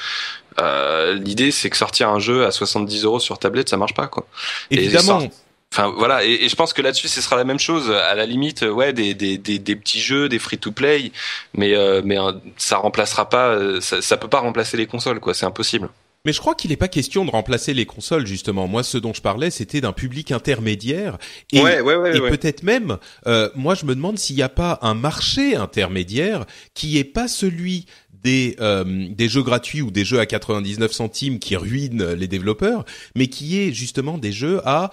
euh, l'idée c'est que sortir un jeu à 70 euros sur tablette, ça marche pas quoi. Évidemment. Et Enfin voilà, et, et, je pense que là-dessus, ce sera la même chose. À la limite, ouais, des, des, des, des petits jeux, des free-to-play, mais euh, mais euh, ça remplacera pas, ça, ça peut pas remplacer les consoles, quoi. C'est impossible. Mais je crois qu'il n'est pas question de remplacer les consoles justement. Moi, ce dont je parlais, c'était d'un public intermédiaire et, ouais, ouais, ouais, et peut-être même, euh, moi, je me demande s'il n'y a pas un marché intermédiaire qui est pas celui des euh, des jeux gratuits ou des jeux à 99 centimes qui ruinent les développeurs, mais qui est justement des jeux à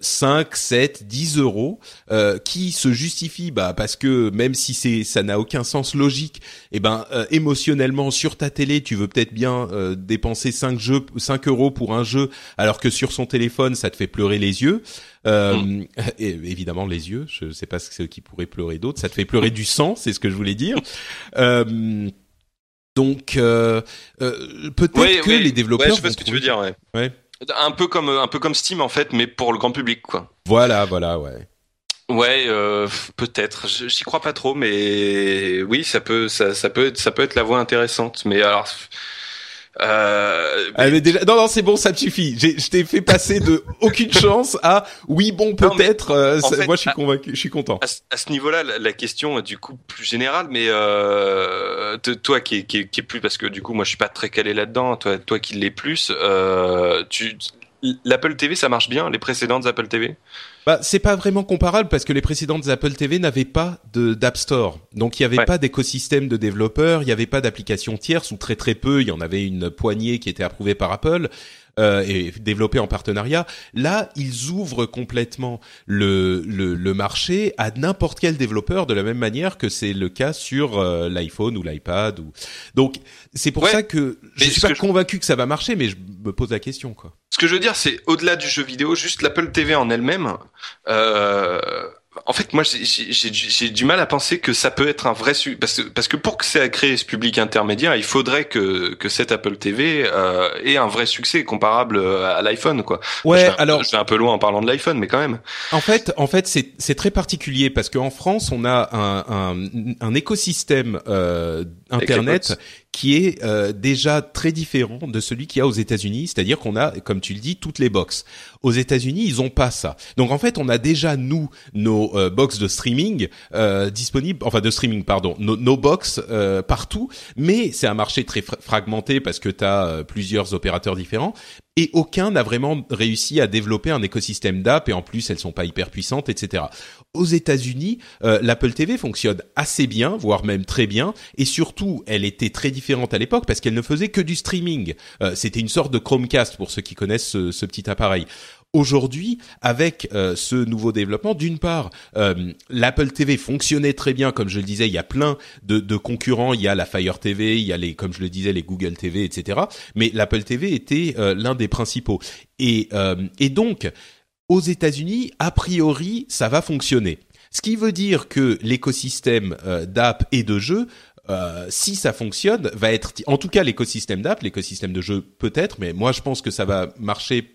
5, 7, 10 euros euh, qui se justifient bah, parce que même si c'est ça n'a aucun sens logique, et eh ben euh, émotionnellement sur ta télé tu veux peut-être bien dépenser 5 jeux 5 euros pour un jeu alors que sur son téléphone ça te fait pleurer les yeux. Euh, mm. et évidemment les yeux, je sais pas ce qui pourrait pleurer d'autres. Ça te fait pleurer du sang, c'est ce que je voulais dire. Euh, donc euh, euh peut-être que les développeurs. Ouais, je sais ce que tu veux dire. Ouais. ouais. Un peu comme un peu comme Steam en fait, mais pour le grand public quoi. Voilà, voilà, ouais. Ouais, euh, peut-être. J'y crois pas trop, mais oui, ça peut, ça, ça peut, être, ça peut être la voie intéressante. Mais alors, euh, ah, déjà... Non, non, c'est bon, ça me suffit. Je t'ai fait passer de aucune chance à oui, bon, peut-être. Euh, moi, je suis convaincu, je suis content. À, ce niveau-là, la, question du coup plus générale, mais euh, toi qui, qui, qui est plus parce que du coup, moi, je suis pas très calé là-dedans. Toi, toi qui l'es plus, euh, tu l'Apple TV, ça marche bien, les précédentes Apple TV bah, c'est pas vraiment comparable parce que les précédentes Apple TV n'avaient pas de d'App Store, donc il y avait pas d'écosystème de développeurs, il y avait pas d'applications tierces ou très très peu. Il y en avait une poignée qui était approuvée par Apple euh, et développée en partenariat. Là, ils ouvrent complètement le le, le marché à n'importe quel développeur de la même manière que c'est le cas sur euh, l'iPhone ou l'iPad ou donc c'est pour ça que je suis pas convaincu que ça va marcher, mais je me pose la question quoi. Ce que je veux dire, c'est au-delà du jeu vidéo, juste l'Apple TV en elle-même. Euh, en fait, moi, j'ai du mal à penser que ça peut être un vrai parce que parce que pour que ça crée ce public intermédiaire, il faudrait que que cette Apple TV euh, ait un vrai succès comparable euh, à l'iPhone, quoi. Ouais, je alors je vais un peu loin en parlant de l'iPhone, mais quand même. En fait, en fait, c'est c'est très particulier parce qu'en France, on a un un, un écosystème euh, internet qui est euh, déjà très différent de celui qu'il y a aux États-Unis, c'est-à-dire qu'on a, comme tu le dis, toutes les box. Aux États-Unis, ils ont pas ça. Donc en fait, on a déjà nous nos euh, box de streaming euh, disponibles, enfin de streaming, pardon, nos, nos box euh, partout, mais c'est un marché très fragmenté parce que tu as plusieurs opérateurs différents et aucun n'a vraiment réussi à développer un écosystème d'app et en plus elles sont pas hyper puissantes, etc. Aux États-Unis, euh, l'Apple TV fonctionne assez bien, voire même très bien, et surtout elle était très différente à l'époque parce qu'elle ne faisait que du streaming. Euh, c'était une sorte de Chromecast pour ceux qui connaissent ce, ce petit appareil aujourd'hui, avec euh, ce nouveau développement, d'une part, euh, l'Apple TV fonctionnait très bien, comme je le disais, il y a plein de, de, concurrents, il y a la Fire TV, il y a les, comme je le disais, les Google TV, etc. Mais l'Apple TV était euh, l'un des principaux. Et, et donc, aux États-Unis, a priori, ça va fonctionner. Ce qui veut dire que l'écosystème d'app et de jeux euh, si ça fonctionne, va être en tout cas l'écosystème d'app, l'écosystème de jeux peut-être, mais moi je pense que ça va marcher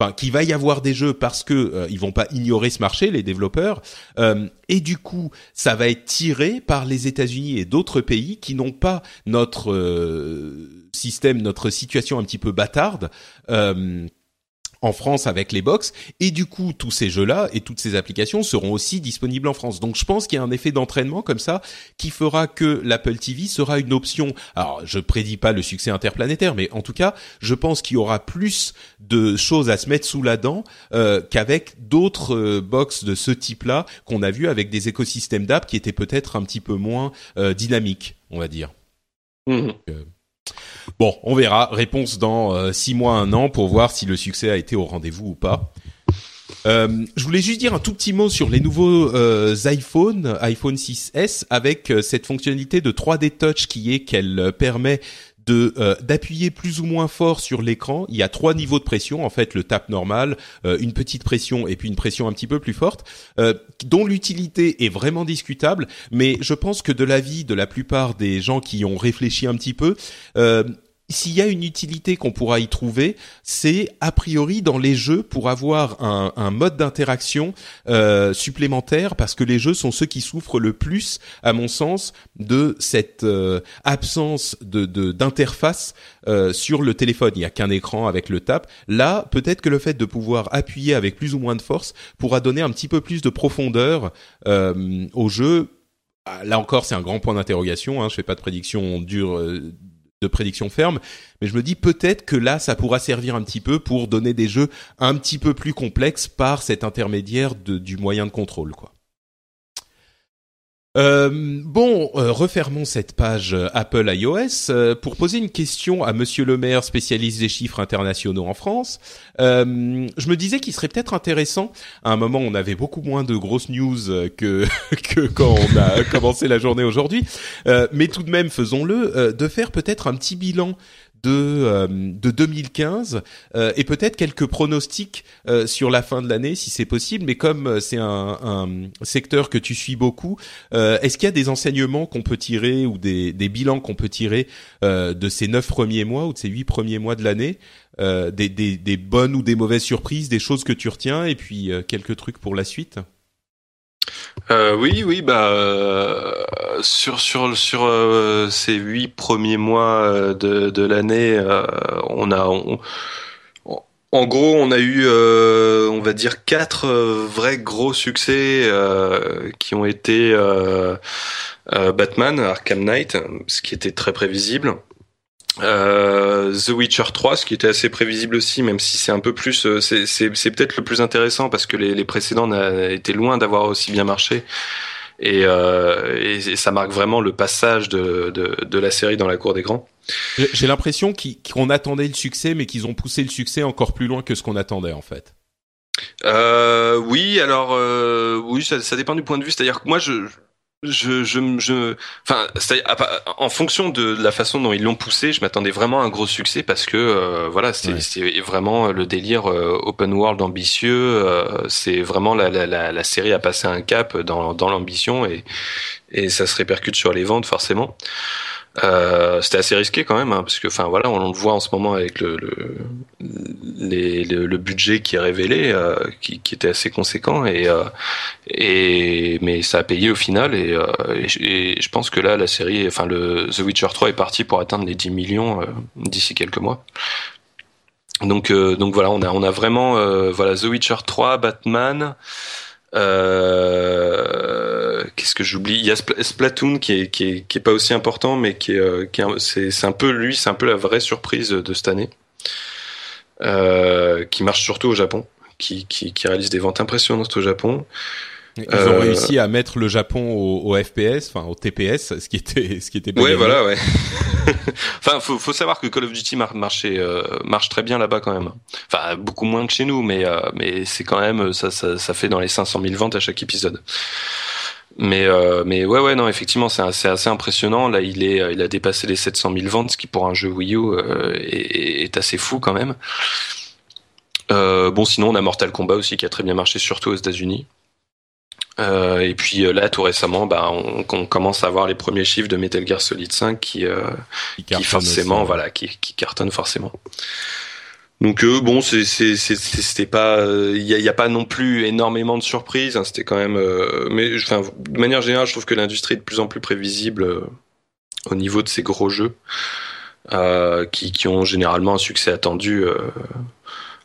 enfin qu'il va y avoir des jeux parce que euh, ils vont pas ignorer ce marché les développeurs euh, et du coup ça va être tiré par les États-Unis et d'autres pays qui n'ont pas notre euh, système notre situation un petit peu bâtarde en France avec les box et du coup tous ces jeux-là et toutes ces applications seront aussi disponibles en France. Donc je pense qu'il y a un effet d'entraînement comme ça qui fera que l'Apple TV sera une option. Alors je prédis pas le succès interplanétaire mais en tout cas, je pense qu'il y aura plus de choses à se mettre sous la dent euh, qu'avec d'autres euh, box de ce type-là qu'on a vu avec des écosystèmes d'app qui étaient peut-être un petit peu moins euh, dynamiques, on va dire. Mmh. Bon, on verra. Réponse dans euh, six mois, un an, pour voir si le succès a été au rendez-vous ou pas. Euh, je voulais juste dire un tout petit mot sur les nouveaux euh, iPhone, iPhone 6s, avec cette fonctionnalité de 3D Touch qui est qu'elle permet de euh, d'appuyer plus ou moins fort sur l'écran. Il y a trois niveaux de pression en fait, le tap normal, euh, une petite pression et puis une pression un petit peu plus forte, euh, dont l'utilité est vraiment discutable. Mais je pense que de l'avis de la plupart des gens qui ont réfléchi un petit peu, s'il y a une utilité qu'on pourra y trouver, c'est a priori dans les jeux pour avoir un, mode d'interaction euh, supplémentaire, parce que les jeux sont ceux qui souffrent le plus, à mon sens, de cette euh, absence de d'interface euh, sur le téléphone. Il n'y a qu'un écran avec le tap. Là, peut-être que le fait de pouvoir appuyer avec plus ou moins de force pourra donner un petit peu plus de profondeur au jeu. Ah, là encore, c'est un grand point d'interrogation. Hein. Je fais pas de prédiction dure de prédiction ferme, mais je me dis peut-être que là, ça pourra servir un petit peu pour donner des jeux un petit peu plus complexes par cet intermédiaire du moyen de contrôle, quoi. Euh, bon, euh, refermons cette page euh, Apple iOS pour poser une question à Monsieur Le Maire, spécialiste des chiffres internationaux en France. je me disais qu'il serait peut-être intéressant. À un moment, on avait beaucoup moins de grosses news que que quand on a commencé la journée aujourd'hui, mais tout de même, faisons-le, de faire peut-être un petit bilan de euh, de 2015 euh, et peut-être quelques pronostics euh, sur la fin de l'année si c'est possible. Mais comme c'est un, un, secteur que tu suis beaucoup, est-ce qu'il y a des enseignements qu'on peut tirer ou des, des bilans qu'on peut tirer de ces neuf premiers mois ou de ces huit premiers mois de l'année, des, des, des bonnes ou des mauvaises surprises, des choses que tu retiens et puis quelques trucs pour la suite? Euh, oui, oui, bah euh, sur sur sur euh, ces huit premiers mois de, de l'année, on a en gros, on a eu, on va dire, quatre vrais gros succès qui ont été Batman, Arkham Knight, ce qui était très prévisible. Euh, The Witcher 3, ce qui était assez prévisible aussi, même si c'est un peu plus, euh, c'est peut-être le plus intéressant parce que les, les précédents étaient loin d'avoir aussi bien marché. Et, euh, et, ça marque vraiment le passage de, de, de, la série dans la cour des grands. J'ai l'impression qu'on attendait le succès, mais qu'ils ont poussé le succès encore plus loin que ce qu'on attendait en fait. Euh, oui, alors euh, oui, ça, ça, dépend du point de vue. C'est-à-dire que moi, je, je, je, je, enfin, en fonction de la façon dont ils l'ont poussé, je m'attendais vraiment à un gros succès parce que euh, voilà, c'est vraiment le délire euh, open world ambitieux. Euh, c'est vraiment la, la, la, la, série a passé un cap dans, dans l'ambition et, et ça se répercute sur les ventes forcément. Euh, c'était assez risqué quand même, hein, parce que, enfin voilà, on le voit en ce moment avec le le, les, le, budget qui est révélé, euh, qui, qui, était assez conséquent, et, euh, et mais ça a payé au final, et, euh, et, je pense que là, la série, enfin le The Witcher 3 est parti pour atteindre les 10 millions d'ici quelques mois. Donc donc voilà, on a on a vraiment voilà The Witcher 3, Batman. Euh, qu'est-ce que j'oublie? Il y a Splatoon qui est, qui est, qui est pas aussi important, mais qui est, euh, qui est c'est un peu lui, c'est un peu la vraie surprise de cette année, euh, qui marche surtout au Japon, qui, qui réalise des ventes impressionnantes au Japon. Ils ont euh, réussi à mettre le Japon au, au, FPS, enfin au TPS, ce qui était, ce qui était. Ouais, voilà, ouais. enfin, faut, faut savoir que Call of Duty marche, euh, marche très bien là-bas quand même. Enfin, beaucoup moins que chez nous, mais euh, mais c'est quand même ça, ça, ça fait dans les 500 000 ventes à chaque épisode. Mais euh, mais ouais ouais non effectivement c'est assez, assez impressionnant là il est il a dépassé les 700 000 ventes ce qui pour un jeu Wii U euh, est, est, assez fou quand même. Euh, bon sinon on a Mortal Kombat aussi qui a très bien marché surtout aux États-Unis. Euh, et puis euh, là, tout récemment, bah, on, on, commence à voir les premiers chiffres de Metal Gear Solid 5 qui, euh, qui, forcément, voilà, qui, qui cartonnent forcément. Donc euh, bon, c'était pas, il y a, y, a, pas non plus énormément de surprises. Hein, c'était quand même, mais enfin, de manière générale, je trouve que l'industrie est de plus en plus prévisible au niveau de ces gros jeux qui, qui ont généralement un succès attendu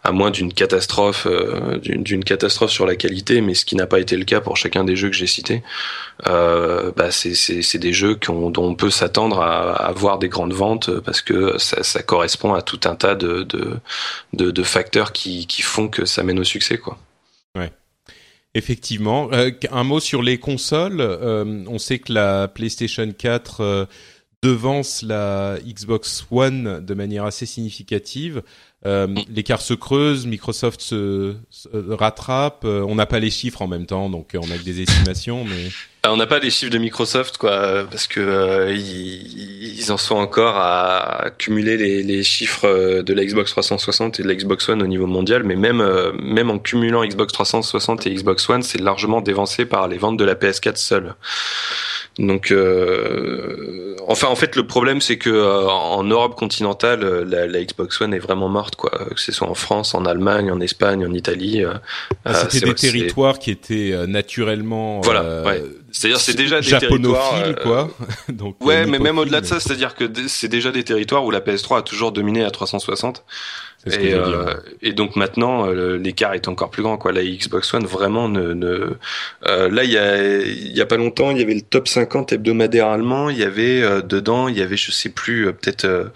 à moins d'une catastrophe, euh, d'une catastrophe sur la qualité, mais ce qui n'a pas été le cas pour chacun des jeux que j'ai cités. Euh, bah c'est des jeux dont on peut s'attendre à, avoir des grandes ventes parce que ça, ça correspond à tout un tas de, de, de, facteurs qui, qui, font que ça mène au succès, quoi. Ouais. Effectivement. Euh, un mot sur les consoles. Euh, on sait que la PlayStation 4 euh, devance la Xbox One de manière assez significative. Euh, l'écart se creuse, Microsoft se, rattrape. Euh, on n'a pas les chiffres en même temps, donc euh, on a que des estimations, mais on n'a pas les chiffres de Microsoft, quoi, parce que ils, en sont encore à cumuler les, les, chiffres de la Xbox 360 et de la Xbox One au niveau mondial, mais même même en cumulant Xbox 360 et Xbox One, c'est largement dévancé par les ventes de la PS4 seule. Donc, euh, enfin, en fait, le problème, c'est que euh, en Europe continentale, euh, la, la, Xbox One est vraiment morte, quoi. Que ce soit en France, en Allemagne, en Espagne, en Italie. Ah, C'était des territoires qui étaient naturellement. Voilà. Ouais. C'est-à-dire, c'est déjà des territoires. quoi. Donc, ouais, mais même au-delà de ça, c'est-à-dire que c'est déjà des territoires où la PS3 a toujours dominé à 360. Et, euh, et, donc maintenant, euh, l'écart est encore plus grand. Quoi. La Xbox One vraiment ne. ne euh, là, il y a, il y a pas longtemps, il y avait le top 50 hebdomadaire allemand. Il y avait euh, dedans, il y avait, je sais plus, peut-être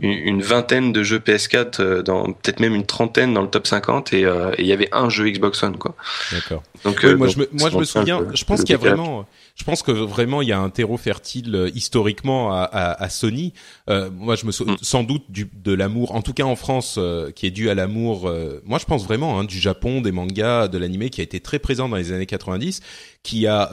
une, vingtaine de jeux PS4, dans peut-être même une trentaine dans le top 50, et, il y avait un jeu Xbox One. Quoi. D'accord. Donc, moi, je me, moi, je me souviens. Je pense qu'il y a vraiment je pense que vraiment il y a un terreau fertile historiquement à, à, à Sony. moi, je me souviens mm. sans doute du, de l'amour, en tout cas en France, qui est dû à l'amour. moi, je pense vraiment hein, du Japon, des mangas, de l'animé qui a été très présent dans les années 90, qui a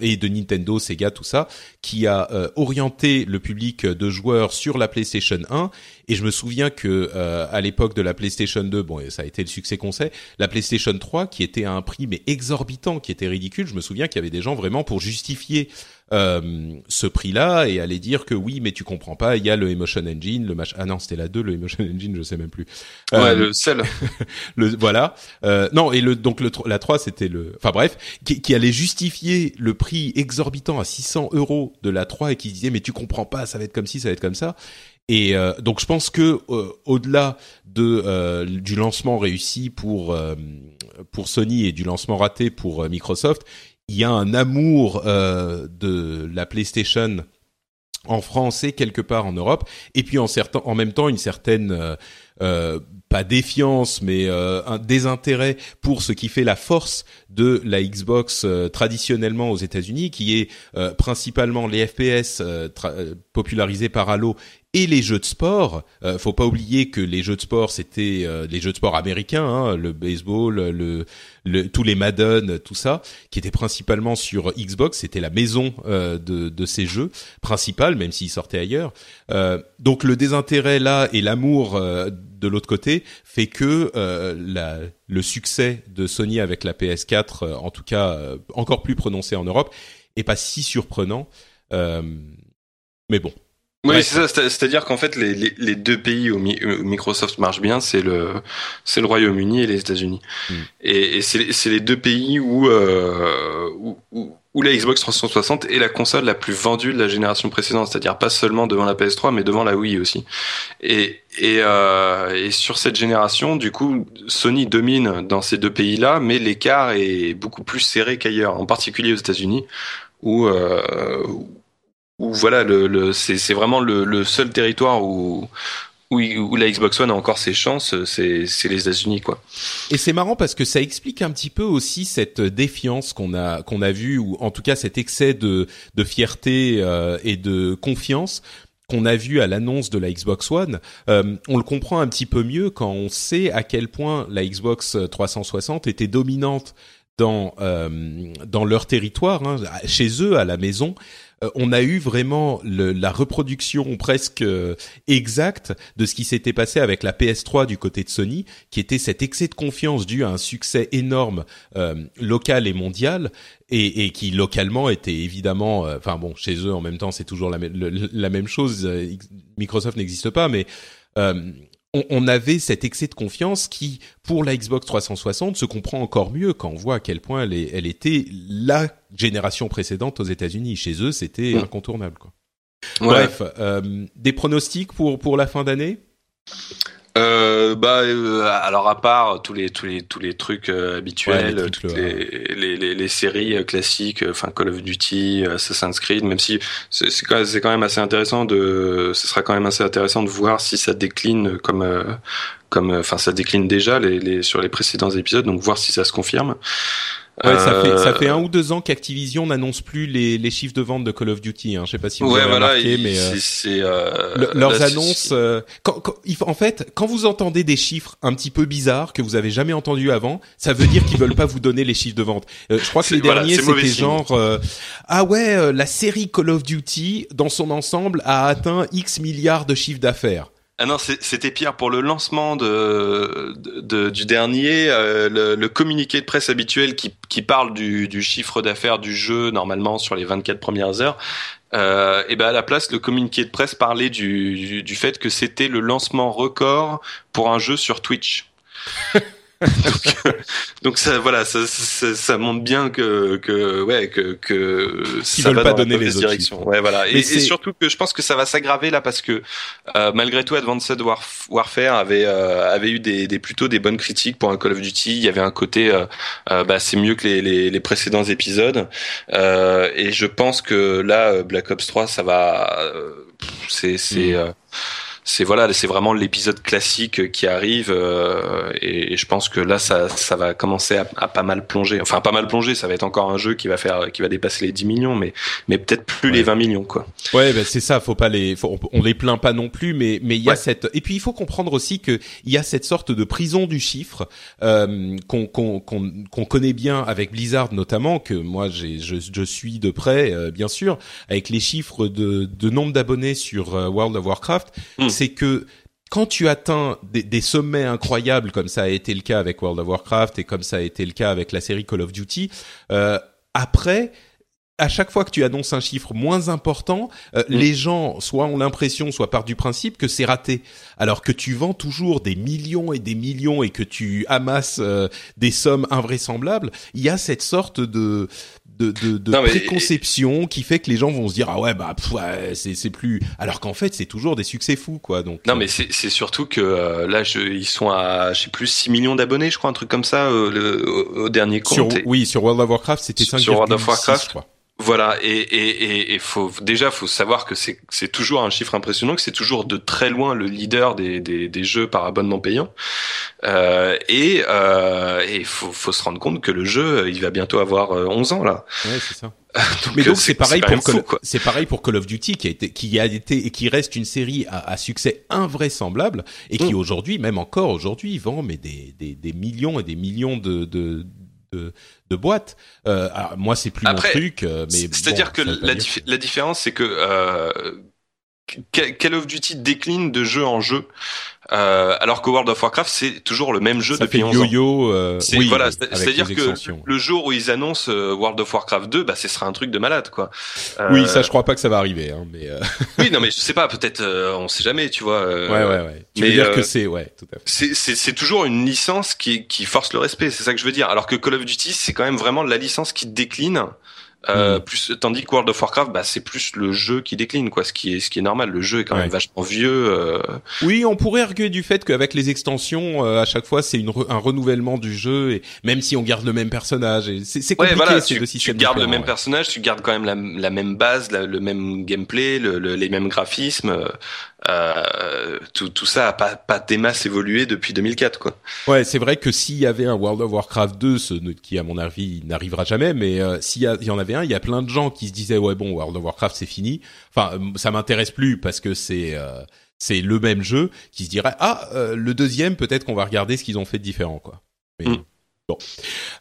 et de Nintendo, Sega, tout ça, qui a orienté le public de joueurs sur la PlayStation 1 et je me souviens que euh, à l'époque de la PlayStation 2, bon, ça a été le succès qu'on sait, la PlayStation 3 qui était à un prix mais exorbitant, qui était ridicule. Je me souviens qu'il y avait des gens vraiment pour justifier euh, ce prix-là et aller dire que oui, mais tu comprends pas, il y a le Emotion Engine, le match. Ah non, c'était la 2, le Emotion Engine, je sais même plus. Ouais, euh, le seul. le voilà. Euh, non, et le donc le la 3, c'était le. Enfin bref, qui, qui, allait justifier le prix exorbitant à 600 euros de la 3 et qui disait mais tu comprends pas, ça va être comme ci, ça va être comme ça. Et euh, donc je pense que euh, au-delà de euh, du lancement réussi pour pour Sony et du lancement raté pour Microsoft, il y a un amour de la PlayStation en France et quelque part en Europe, et puis en, même temps une certaine euh, pas défiance, mais euh, un désintérêt pour ce qui fait la force de la Xbox euh, traditionnellement aux États-Unis, qui est principalement les FPS popularisés par Halo et les jeux de sport. Euh, faut pas oublier que les jeux de sport c'était les jeux de sport américains, hein, le baseball, le, le, tous les Madden, tout ça, qui étaient principalement sur Xbox. C'était la maison de, de ces jeux principales, même s'ils sortaient ailleurs. donc le désintérêt là et l'amour de l'autre côté fait que euh, la, le succès de Sony avec la PS4, euh, en tout cas euh, encore plus prononcé en Europe, est pas si surprenant. mais bon. Oui, c'est ça. C'est-à-dire qu'en fait, les, les, deux pays où, Microsoft marche bien, c'est le c'est le Royaume-Uni et les États-Unis. Hmm. Et, et c'est les deux pays où, où où la Xbox 360 est la console la plus vendue de la génération précédente, c'est-à-dire pas seulement devant la PS3, mais devant la Wii aussi. Et, et, euh, et sur cette génération, du coup, Sony domine dans ces deux pays-là, mais l'écart est beaucoup plus serré qu'ailleurs, en particulier aux États-Unis, où, euh, où voilà, le, le c'est vraiment le, le, seul territoire où où, la Xbox One a encore ses chances, c'est, les États-Unis, quoi. Et c'est marrant parce que ça explique un petit peu aussi cette défiance qu'on a qu'on a vu, ou en tout cas cet excès de de fierté euh, et de confiance qu'on a vu à l'annonce de la Xbox One, euh, on le comprend un petit peu mieux quand on sait à quel point la Xbox 360 était dominante dans euh, dans leur territoire, hein, chez eux à la maison. Euh, on a eu vraiment la reproduction presque euh, exacte de ce qui s'était passé avec la PS3 du côté de Sony, qui était cet excès de confiance dû à un succès énorme euh, local et mondial, et, qui localement était évidemment, enfin bon, chez eux en même temps c'est toujours la, la, même chose. Microsoft n'existe pas, mais on, avait cet excès de confiance qui, pour la Xbox 360, se comprend encore mieux quand on voit à quel point elle, était la génération précédente aux États-Unis. Chez eux, c'était mm. incontournable. Quoi. Bref, euh, des pronostics pour pour la fin d'année? Euh, bah euh, alors à part tous les tous les tous les trucs euh, habituels, les, toutes les, les, les, séries euh, classiques, enfin Call of Duty, Assassin's Creed, même si c'est c'est quand, quand, même assez intéressant de ce sera quand même assez intéressant de voir si ça décline comme comme enfin ça décline déjà les, les sur les précédents épisodes, donc voir si ça se confirme. Ouais, ça fait ça fait euh, un ou deux ans qu'Activision n'annonce plus les, les chiffres de vente de Call of Duty. Hein. Je sais pas si vous avez remarqué, mais euh, c'est euh, leurs annonces. quand, quand, en fait, quand vous entendez des chiffres un petit peu bizarres que vous avez jamais entendus avant, ça veut dire qu'ils veulent pas vous donner les chiffres de vente. je crois que les derniers c'était genre ah ouais, la série Call of Duty dans son ensemble a atteint X milliards de chiffres d'affaires. Ah non, c'était pire pour le lancement de, de du dernier, euh, le, communiqué de presse habituel qui, qui parle du, du chiffre d'affaires du jeu normalement sur les 24 premières heures. Euh, et ben à la place, le communiqué de presse parlait du, du, du fait que c'était le lancement record pour un jeu sur Twitch. donc, euh, donc, ça, voilà, ça, ça, ça, montre bien que, que ouais, que, que ça va pas dans donner les directions. Ouais, voilà. Et, et, surtout que je pense que ça va s'aggraver là parce que euh, malgré tout, Advanced Warfare avait euh, avait eu des, des, plutôt des bonnes critiques pour un Call of Duty. Il y avait un côté, euh, euh bah, c'est mieux que les, les, les précédents épisodes. et je pense que là, Black Ops 3, ça va, c'est c'est mm c'est voilà, c'est vraiment l'épisode classique qui arrive euh, et, je pense que là ça ça va commencer à, à, pas mal plonger. Enfin pas mal plonger, ça va être encore un jeu qui va faire qui va dépasser les 10 millions mais mais peut-être plus les 20 millions quoi. Ouais, ben c'est ça, faut pas les faut, on les plaint pas non plus mais mais il y a cette et puis il faut comprendre aussi que il y a cette sorte de prison du chiffre euh, qu'on qu'on qu'on connaît bien avec Blizzard notamment que moi j'ai je, je suis de près euh, bien sûr avec les chiffres de de nombre d'abonnés sur euh, World of Warcraft, hmm. C'est que quand tu atteins des, sommets incroyables comme ça a été le cas avec World of Warcraft et comme ça a été le cas avec la série Call of Duty, euh, après à chaque fois que tu annonces un chiffre moins important, euh, mm. les gens soit ont l'impression, soit partent du principe que c'est raté. Alors que tu vends toujours des millions et des millions et que tu amasses euh, des sommes invraisemblables, il y a cette sorte de de, de, de préconception qui fait que les gens vont se dire ah ouais bah ouais, c'est c'est plus alors qu'en fait c'est toujours des succès fous quoi donc non euh, mais c'est surtout que là je, ils sont à je sais plus 6 millions d'abonnés je crois un truc comme ça le, au, dernier compte. oui sur World of Warcraft c'était 5 sur World of Warcraft. je crois. Voilà, et, et, et, faut déjà faut savoir que c'est c'est toujours un chiffre impressionnant, que c'est toujours de très loin le leader des, des, des jeux par abonnement payant, euh, et euh, et faut faut se rendre compte que le jeu il va bientôt avoir 11 euh, ans là. Ouais, c'est ça. Mais donc c'est pareil pour c'est pareil pour Call of Duty qui a été qui a été et qui reste une série à, à succès invraisemblable et qui mm. aujourd'hui même encore aujourd'hui vend mais des, des, des millions et des millions de, de de, de boîtes. Euh, moi, c'est plus mon truc, euh, mais c'est-à-dire que la, la, différence, c'est que euh, Call of Duty décline de jeu en jeu. Euh, alors que World of Warcraft c'est toujours le même jeu ça depuis fait yo-yo. Euh, oui, voilà, c'est-à-dire que le jour où ils annoncent euh, World of Warcraft 2, bah ce sera un truc de malade quoi. Euh, oui, ça je crois pas que ça va arriver, hein, mais. Euh, oui, non mais je sais pas, peut-être on sait jamais, tu vois. ouais, ouais, ouais. Tu mais, veux dire que c'est, ouais, tout à fait. C'est c'est c'est toujours une licence qui qui force le respect, c'est ça que je veux dire. Alors que Call of Duty c'est quand même vraiment la licence qui décline euh, hmm. plus, tandis que World of Warcraft, bah, c'est plus le jeu qui décline, quoi. Ce qui est, ce qui est normal. Le jeu est quand même vachement vieux. Euh... Oui, on pourrait arguer du fait qu'avec les extensions, euh, à chaque fois, c'est une un renouvellement du jeu, et même si on garde le même personnage, c'est compliqué. Ouais, voilà, tu, tu gardes le même personnage, tu gardes quand même la, la même base, le même gameplay, le, les mêmes graphismes. Euh, tout, tout ça a pas, pas des masses évolué depuis 2004 quoi. Ouais, c'est vrai que s'il y avait un World of Warcraft 2, ce, qui à mon avis n'arrivera jamais, mais euh, s'il y, y, en avait un, il y a plein de gens qui se disaient ouais bon World of Warcraft c'est fini. Enfin, euh, ça m'intéresse plus parce que c'est euh, c'est le même jeu, qui se dirait ah le deuxième peut-être qu'on va regarder ce qu'ils ont fait de différent quoi. Mais, mm. Bon,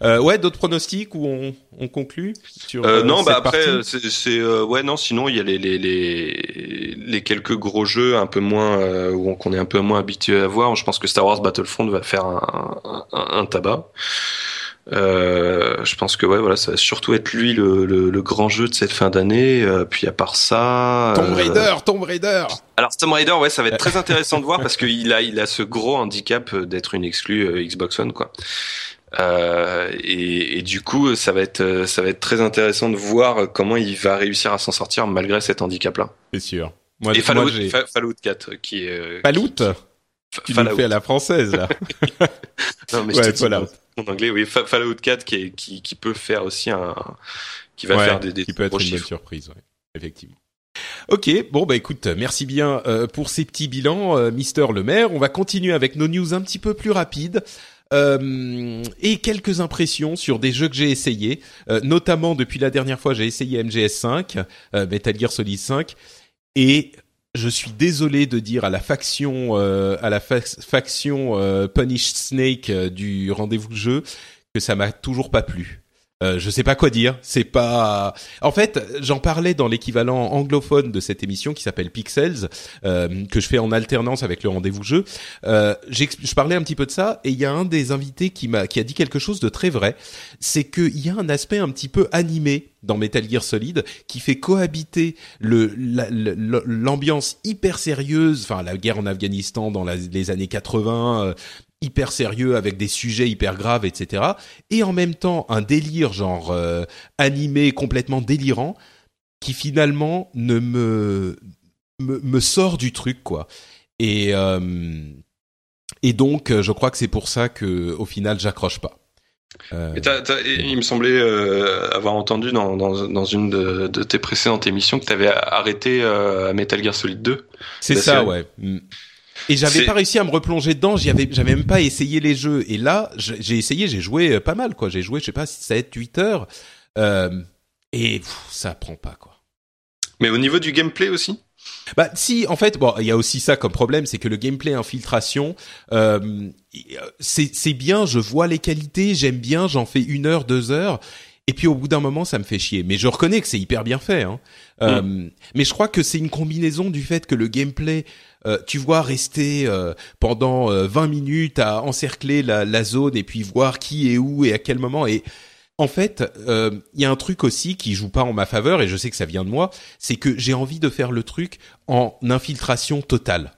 euh, ouais, d'autres pronostics où on, on conclut sur euh, Non, euh, bah après c'est euh, ouais non, sinon il y a les les les, les quelques gros jeux un peu moins euh, où qu'on est un peu moins habitué à voir. Je pense que Star Wars Battlefront va faire un, un, un tabac. Euh, je pense que ouais voilà ça va surtout être lui le, le, le grand jeu de cette fin d'année puis à part ça Tomb Raider Tomb Raider alors Tomb Raider ouais ça va être très intéressant de voir parce qu'il a il a ce gros handicap d'être une exclue Xbox One quoi euh, et, et, du coup, ça va être ça va être très intéressant de voir comment il va réussir à s'en sortir malgré cet handicap-là. C'est sûr. Moi, et Fallout, moi, Fallout 4 qui est euh, Fallout. Tu Fallout. fais à la française là. non mais ouais, Fallout. En anglais, oui, Fallout 4 qui, est, qui, qui peut faire aussi un qui va faire des, des qui peut être une bonne surprise, ouais. effectivement. Ok, bon bah écoute, merci bien euh, pour ces petits bilans, euh, Mister le maire. On va continuer avec nos news un petit peu plus rapides. Euh, et quelques impressions sur des jeux que j'ai essayés, euh, notamment depuis la dernière fois j'ai essayé MGS5, euh, Metal Gear Solid 5, et je suis désolé de dire à la faction à la faction Punish Snake du rendez-vous de jeu que ça m'a toujours pas plu. Euh, je sais pas quoi dire. C'est pas. En fait, j'en parlais dans l'équivalent anglophone de cette émission qui s'appelle Pixels, euh, que je fais en alternance avec le rendez-vous jeu. Euh, je parlais un petit peu de ça et il y a un des invités qui m'a qui a dit quelque chose de très vrai. C'est qu'il y a un aspect un petit peu animé dans Metal Gear Solid qui fait cohabiter le l'ambiance hyper sérieuse, enfin la guerre en Afghanistan dans les années 80, hyper sérieux avec des sujets hyper graves, etc. Et en même temps un délire genre euh, animé complètement délirant qui finalement ne me me, sort du truc quoi. Et euh, et donc je crois que c'est pour ça que au final j'accroche pas. Euh... il me semblait euh, avoir entendu dans, dans, dans une de, de, tes précédentes émissions que tu avais arrêté euh, Metal Gear Solid 2. C'est ça, ouais. Et j'avais pas réussi à me replonger dedans. J'y avais, j'avais même pas essayé les jeux. Et là, j'ai essayé, j'ai joué euh, pas mal, quoi. J'ai joué, je sais pas, 7, 8 heures. Euh, et ça prend pas, quoi. Mais au niveau du gameplay aussi? Bah si, en fait, bon, il y a aussi ça comme problème, c'est que le gameplay infiltration, euh, c'est bien, je vois les qualités, j'aime bien, j'en fais une heure, deux heures, et puis au bout d'un moment, ça me fait chier. Mais je reconnais que c'est hyper bien fait. Hein. Euh, mm. mais je crois que c'est une combinaison du fait que le gameplay, euh, tu vois, rester euh, pendant 20 minutes à encercler la, la, zone et puis voir qui est où et à quel moment. Et en fait, il y a un truc aussi qui joue pas en ma faveur et je sais que ça vient de moi, c'est que j'ai envie de faire le truc en infiltration totale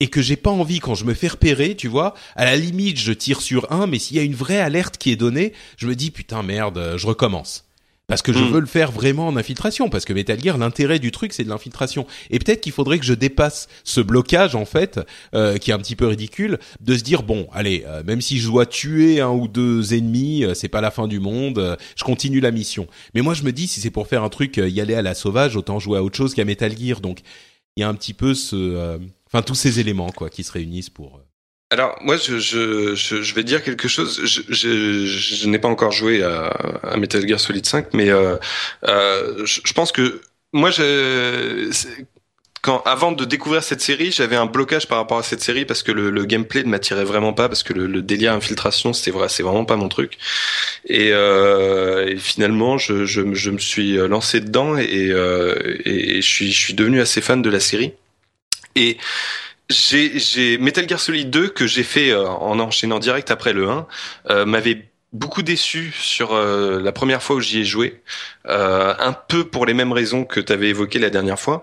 et que j'ai pas envie quand je me fais repérer, tu vois, à la limite je tire sur un, mais s'il y a une vraie alerte qui est donnée, je me dis putain merde, je recommence. Parce que je hmm. veux le faire vraiment en infiltration, parce que Metal Gear, l'intérêt du truc, c'est de l'infiltration. Et peut-être qu'il faudrait que je dépasse ce blocage, en fait, euh, qui est un petit peu ridicule, de se dire bon, allez, euh, même si je dois tuer un ou deux ennemis, euh, c'est pas la fin du monde, je continue la mission. Mais moi, je me dis, si c'est pour faire un truc, y aller à la sauvage, autant jouer à autre chose qu'à Metal Gear. Donc, il y a un petit peu ce Enfin, tous ces éléments, quoi, qui se réunissent pour. Alors moi, je, je, je, vais dire quelque chose. Je, je, je n'ai pas encore joué à, à, Metal Gear Solid 5, mais euh, euh, je, pense que moi, je, quand avant de découvrir cette série, j'avais un blocage par rapport à cette série parce que le, le gameplay ne m'attirait vraiment pas parce que le, le délire infiltration, c'était vrai, c'est vraiment pas mon truc. Et, euh, et finalement, je, je, je, me suis lancé dedans et, euh, et, et je suis je suis devenu assez fan de la série. Et j'ai Metal Gear Solid 2 que j'ai fait euh, en enchaînant direct après le 1 euh, m'avait beaucoup déçu sur euh, la première fois où j'y ai joué, un peu pour les mêmes raisons que tu avais évoquées la dernière fois.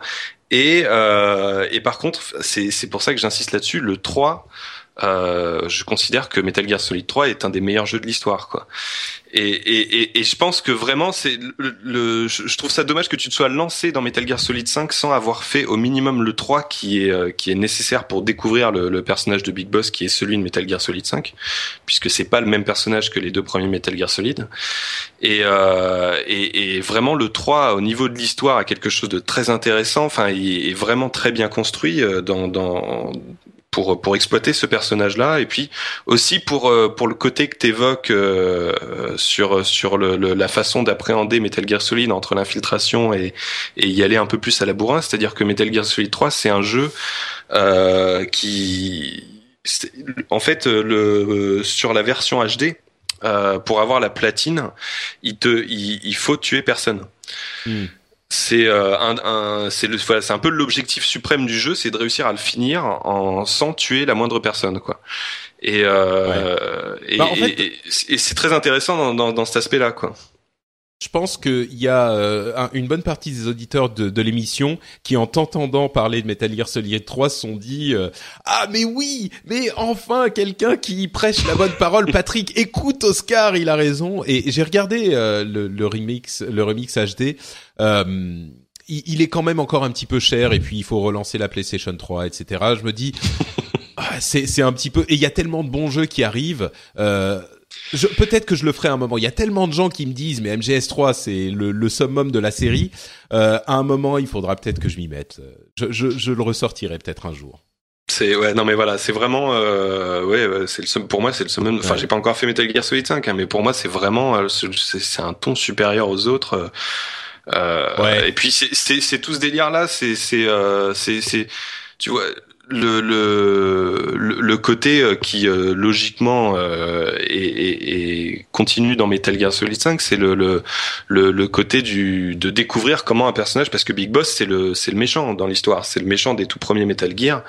Et, et par contre, c'est pour ça que j'insiste là-dessus, le 3 euh, je considère que Metal Gear Solid 3 est un des meilleurs jeux de l'histoire, quoi. Et, et, et, je pense que vraiment, c'est le, je trouve ça dommage que tu te sois lancé dans Metal Gear Solid 5 sans avoir fait au minimum le 3 qui est euh, qui est nécessaire pour découvrir le, le, personnage de Big Boss qui est celui de Metal Gear Solid 5, puisque c'est pas le même personnage que les deux premiers Metal Gear Solid. Et, euh, et, et, vraiment le 3 au niveau de l'histoire a quelque chose de très intéressant. Enfin, il est vraiment très bien construit euh, dans dans pour pour exploiter ce personnage là et puis aussi pour euh, pour le côté que t'évoques euh, sur sur le, la façon d'appréhender Metal Gear Solid entre l'infiltration et et y aller un peu plus à la bourrin. C'est-à-dire que Metal Gear Solid 3 c'est un jeu euh, qui en fait le sur la version HD euh, pour avoir la platine il te il, il faut tuer personne. Hmm c'est euh, un, c'est le c'est un peu l'objectif suprême du jeu c'est de réussir à le finir en sans tuer la moindre personne quoi. Et euh, bah, et, et, c'est très intéressant dans, dans, dans cet aspect là quoi je pense qu'il y a euh, une bonne partie des auditeurs de, de l'émission qui, en t'entendant parler de Metal Gear Solid 3, se sont dit euh, Ah mais oui, mais enfin quelqu'un qui prêche la bonne parole. Patrick, écoute Oscar, il a raison. Et j'ai regardé euh, le, le, remix, le remix HD. Il, il, est quand même encore un petit peu cher et puis il faut relancer la PlayStation 3, etc. Je me dis. Ah, c'est un petit peu et il y a tellement de bons jeux qui arrivent euh, peut-être que je le ferai à un moment. Il y a tellement de gens qui me disent, mais MGS3 c'est le, le, summum de la série. Euh, à un moment, il faudra peut-être que je m'y mette. Je, je, je, le ressortirai peut-être un jour. C'est ouais non mais voilà c'est vraiment euh, ouais c'est le pour moi c'est le summum enfin j'ai pas encore fait Metal Gear Solid 5 hein, mais pour moi c'est vraiment euh, c'est un ton supérieur aux autres euh, ouais. et puis c'est c'est tout ce délire là c'est c'est euh, c'est tu vois le, le, le côté euh, qui euh, logiquement euh, est, continue dans Metal Gear Solid 5, c'est le, le, le, côté du de découvrir comment un personnage, parce que Big Boss c'est le c'est le méchant dans l'histoire, c'est le méchant des tout premiers Metal Gear.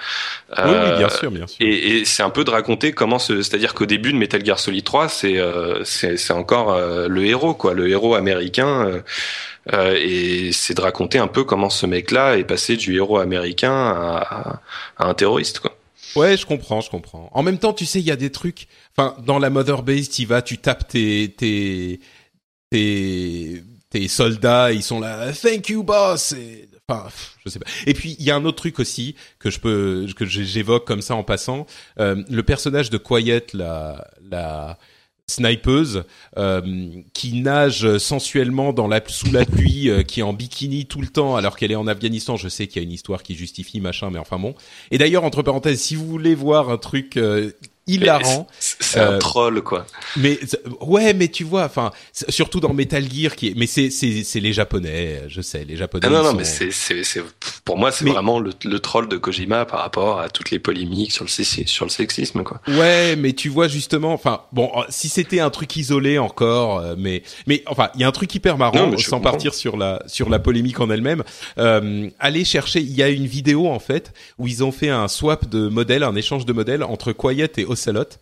oui, bien sûr, bien sûr. Et, et c'est un peu de raconter comment, c'est-à-dire qu'au début de Metal Gear Solid 3, c'est c'est encore le héros quoi, le héros américain. Euh, et c'est de raconter un peu comment ce mec-là est passé du héros américain à, à, un terroriste, quoi. Ouais, je comprends, je comprends. En même temps, tu sais, il y a des trucs. Enfin, dans la Mother Base, tu vas, tu tapes tes tes tes tes soldats, ils sont là. Thank you, boss. Et, enfin, je sais pas. Et puis il y a un autre truc aussi que je peux que j'évoque comme ça en passant. Euh, le personnage de Quiet, la la snipeuse qui nage sensuellement dans la sous la pluie, qui est en bikini tout le temps alors qu'elle est en Afghanistan. Je sais qu'il y a une histoire qui justifie machin, mais enfin bon. Et d'ailleurs, entre parenthèses, si vous voulez voir un truc hilarant. C'est un euh, troll quoi. Mais ouais, mais tu vois, enfin, surtout dans Metal Gear qui est, mais c'est c'est les japonais, je sais, les japonais. Ah non non, mais c'est c'est c'est pour moi c'est vraiment le, le troll de Kojima par rapport à toutes les polémiques sur le sur le sexisme quoi. Ouais, mais tu vois justement, enfin bon, si c'était un truc isolé encore, euh, mais mais enfin, il y a un truc hyper marrant sans partir sur la sur la polémique en elle-même. Euh, allez chercher, il y a une vidéo en fait où ils ont fait un swap de modèles, un échange de modèles entre Quiet et Ocelot.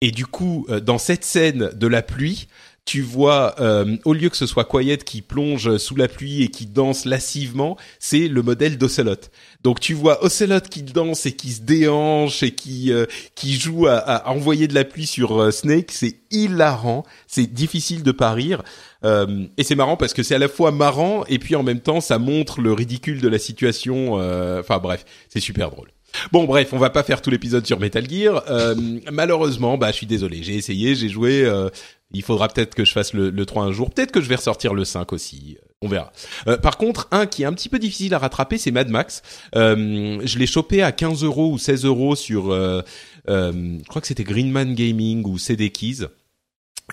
Et du coup, euh, dans cette scène de la pluie, tu vois, euh, au lieu que ce soit Quiet qui plonge sous la pluie et qui danse lascivement, c'est le modèle d'Ocelot. Donc tu vois Ocelot qui danse et qui se déhanche et qui euh, qui joue à, envoyer de la pluie sur Snake, c'est hilarant, c'est difficile de pas rire. et c'est marrant parce que c'est à la fois marrant et puis en même temps ça montre le ridicule de la situation. Enfin bref, c'est super drôle. Bon bref, on va pas faire tout l'épisode sur Metal Gear. Euh, malheureusement, bah je suis désolé, j'ai essayé, j'ai joué. Euh, il faudra peut-être que je fasse le, le 3 un jour. Peut-être que je vais ressortir le 5 aussi. On verra. Euh, par contre, un qui est un petit peu difficile à rattraper, c'est Mad Max. je l'ai chopé à 15 euros ou 16 euros sur, je crois que c'était Greenman Gaming ou CD Keys.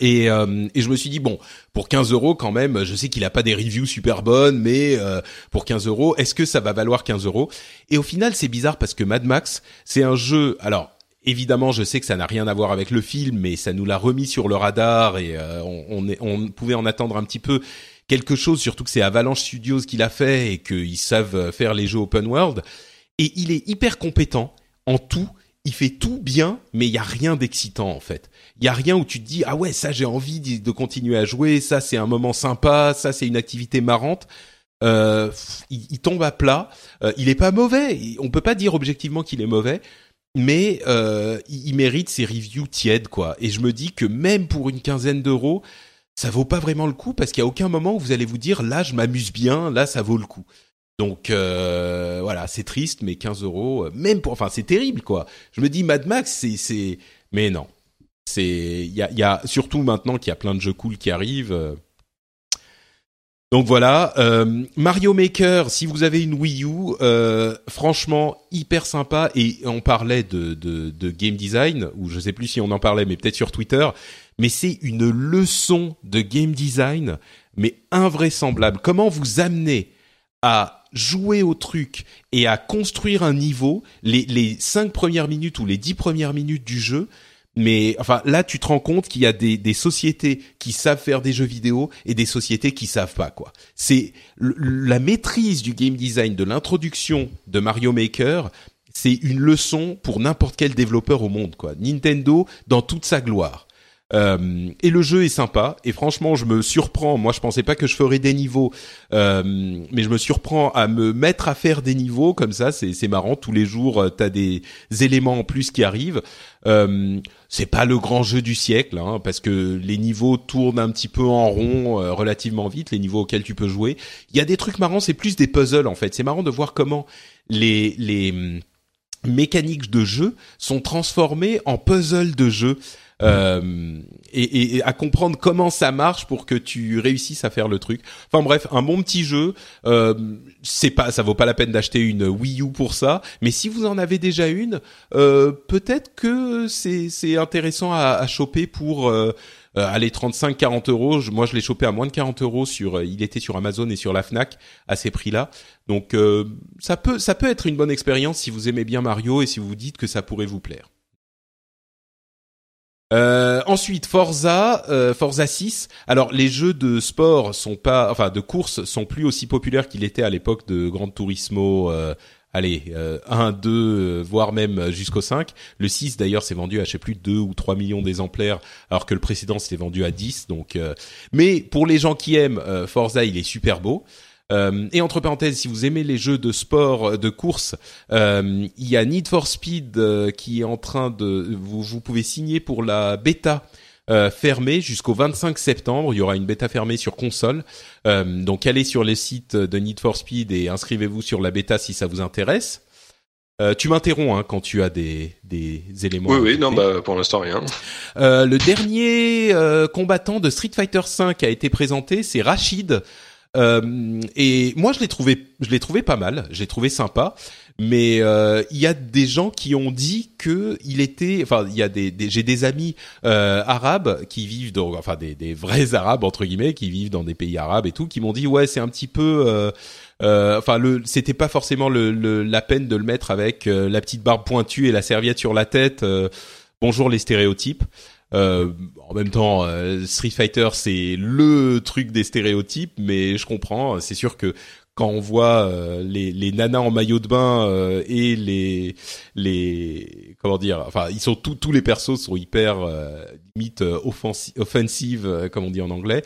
Et, euh, et, je me suis dit bon, pour 15 euros quand même, je sais qu'il a pas des reviews super bonnes, mais euh, pour 15 euros, est-ce que ça va valoir 15 euros? Et au final, c'est bizarre parce que Mad Max, c'est un jeu. Alors évidemment, je sais que ça n'a rien à voir avec le film, mais ça nous l'a remis sur le radar et euh, on, est, on, pouvait en attendre un petit peu quelque chose, surtout que c'est Avalanche Studios qui l'a fait et qu'ils savent faire les jeux open world. Et il est hyper compétent en tout il fait tout bien, mais il y a rien d'excitant en fait. Il y a rien où tu te dis ah ouais ça j'ai envie de continuer à jouer, ça c'est un moment sympa, ça c'est une activité marrante. Euh, il, tombe à plat. Euh, il est pas mauvais. On peut pas dire objectivement qu'il est mauvais, mais euh, il, mérite ses reviews tièdes quoi. Et je me dis que même pour une quinzaine d'euros, ça vaut pas vraiment le coup parce qu'il y a aucun moment où vous allez vous dire là je m'amuse bien, là ça vaut le coup. Donc euh, voilà, c'est triste, mais 15 euros, euh, même pour, enfin c'est terrible quoi. Je me dis Mad Max, c'est, c'est, mais non, c'est, surtout maintenant qu'il y a plein de jeux cool qui arrivent. Euh. Donc voilà, Mario Maker, si vous avez une Wii U, franchement hyper sympa et on parlait de, game design ou je sais plus si on en parlait, mais peut-être sur Twitter. Mais c'est une leçon de game design, mais invraisemblable. Comment vous amener à jouer au truc et à construire un niveau les les cinq premières minutes ou les dix premières minutes du jeu mais enfin là tu te rends compte qu'il y a des, des sociétés qui savent faire des jeux vidéo et des sociétés qui savent pas quoi. C'est la maîtrise du game design de l'introduction de Mario Maker, c'est une leçon pour n'importe quel développeur au monde quoi. Nintendo dans toute sa gloire. Euh, et le jeu est sympa. Et franchement, je me surprends. Moi, je pensais pas que je ferais des niveaux, euh, mais je me surprends à me mettre à faire des niveaux comme ça. C'est c'est marrant. Tous les jours, euh, t'as des éléments en plus qui arrivent. C'est pas le grand jeu du siècle, hein, parce que les niveaux tournent un petit peu en rond relativement vite. Les niveaux auxquels tu peux jouer. Il y a des trucs marrants. C'est plus des puzzles en fait. C'est marrant de voir comment les les hum, mécaniques de jeu sont transformées en puzzles de jeu euh, et, et, à comprendre comment ça marche pour que tu réussisses à faire le truc. Enfin bref, un bon petit jeu. Euh, c'est pas, ça vaut pas la peine d'acheter une Wii U pour ça. Mais si vous en avez déjà une, euh, peut-être que c'est c'est intéressant à, à choper pour euh, euh aller 35-40 euros. Moi, je l'ai chopé à moins de 40 euros sur. Il était sur Amazon et sur la Fnac à ces prix-là. Donc, euh, ça peut ça peut être une bonne expérience si vous aimez bien Mario et si vous dites que ça pourrait vous plaire. Euh, ensuite, Forza, euh, Forza 6. Alors, les jeux de sport sont pas, enfin, de course sont plus aussi populaires qu'il était à l'époque de Gran Turismo. Euh, allez, 1, 2, voire même jusqu'au 5. Le 6, d'ailleurs, s'est vendu à, je sais plus, 2 ou 3 millions d'exemplaires, alors que le précédent s'était vendu à 10. Donc, mais pour les gens qui aiment Forza, il est super beau. Euh, et entre parenthèses, si vous aimez les jeux de sport, euh, de course, euh, il y a Need for Speed qui est en train de... Vous, vous pouvez signer pour la bêta fermée jusqu'au 25 septembre. Il y aura une bêta fermée sur console. donc allez sur les sites de Need for Speed et inscrivez-vous sur la bêta si ça vous intéresse. Euh, tu m'interromps hein, quand tu as des, des éléments. Oui, oui, non, bah, pour l'instant rien. Euh, le dernier euh, combattant de Street Fighter V a été présenté, c'est Rachid. Euh, et moi, je l'ai trouvé, je l'ai trouvé pas mal. J'ai trouvé sympa. Mais euh, il y a des gens qui ont dit que il était, enfin, il y a des, des j'ai des amis euh, arabes qui vivent dans, enfin, des, des vrais arabes entre guillemets qui vivent dans des pays arabes et tout, qui m'ont dit ouais, c'est un petit peu euh, enfin, le, c'était pas forcément le, le, la peine de le mettre avec la petite barbe pointue et la serviette sur la tête. bonjour les stéréotypes. Euh, en même temps, euh, Street Fighter, c'est le truc des stéréotypes, mais je comprends. C'est sûr que quand on voit euh, les, les nanas en maillot de bain euh, et les les comment dire, enfin ils sont tous tous les persos sont hyper euh, limite euh, offensi- offensive comme on dit en anglais.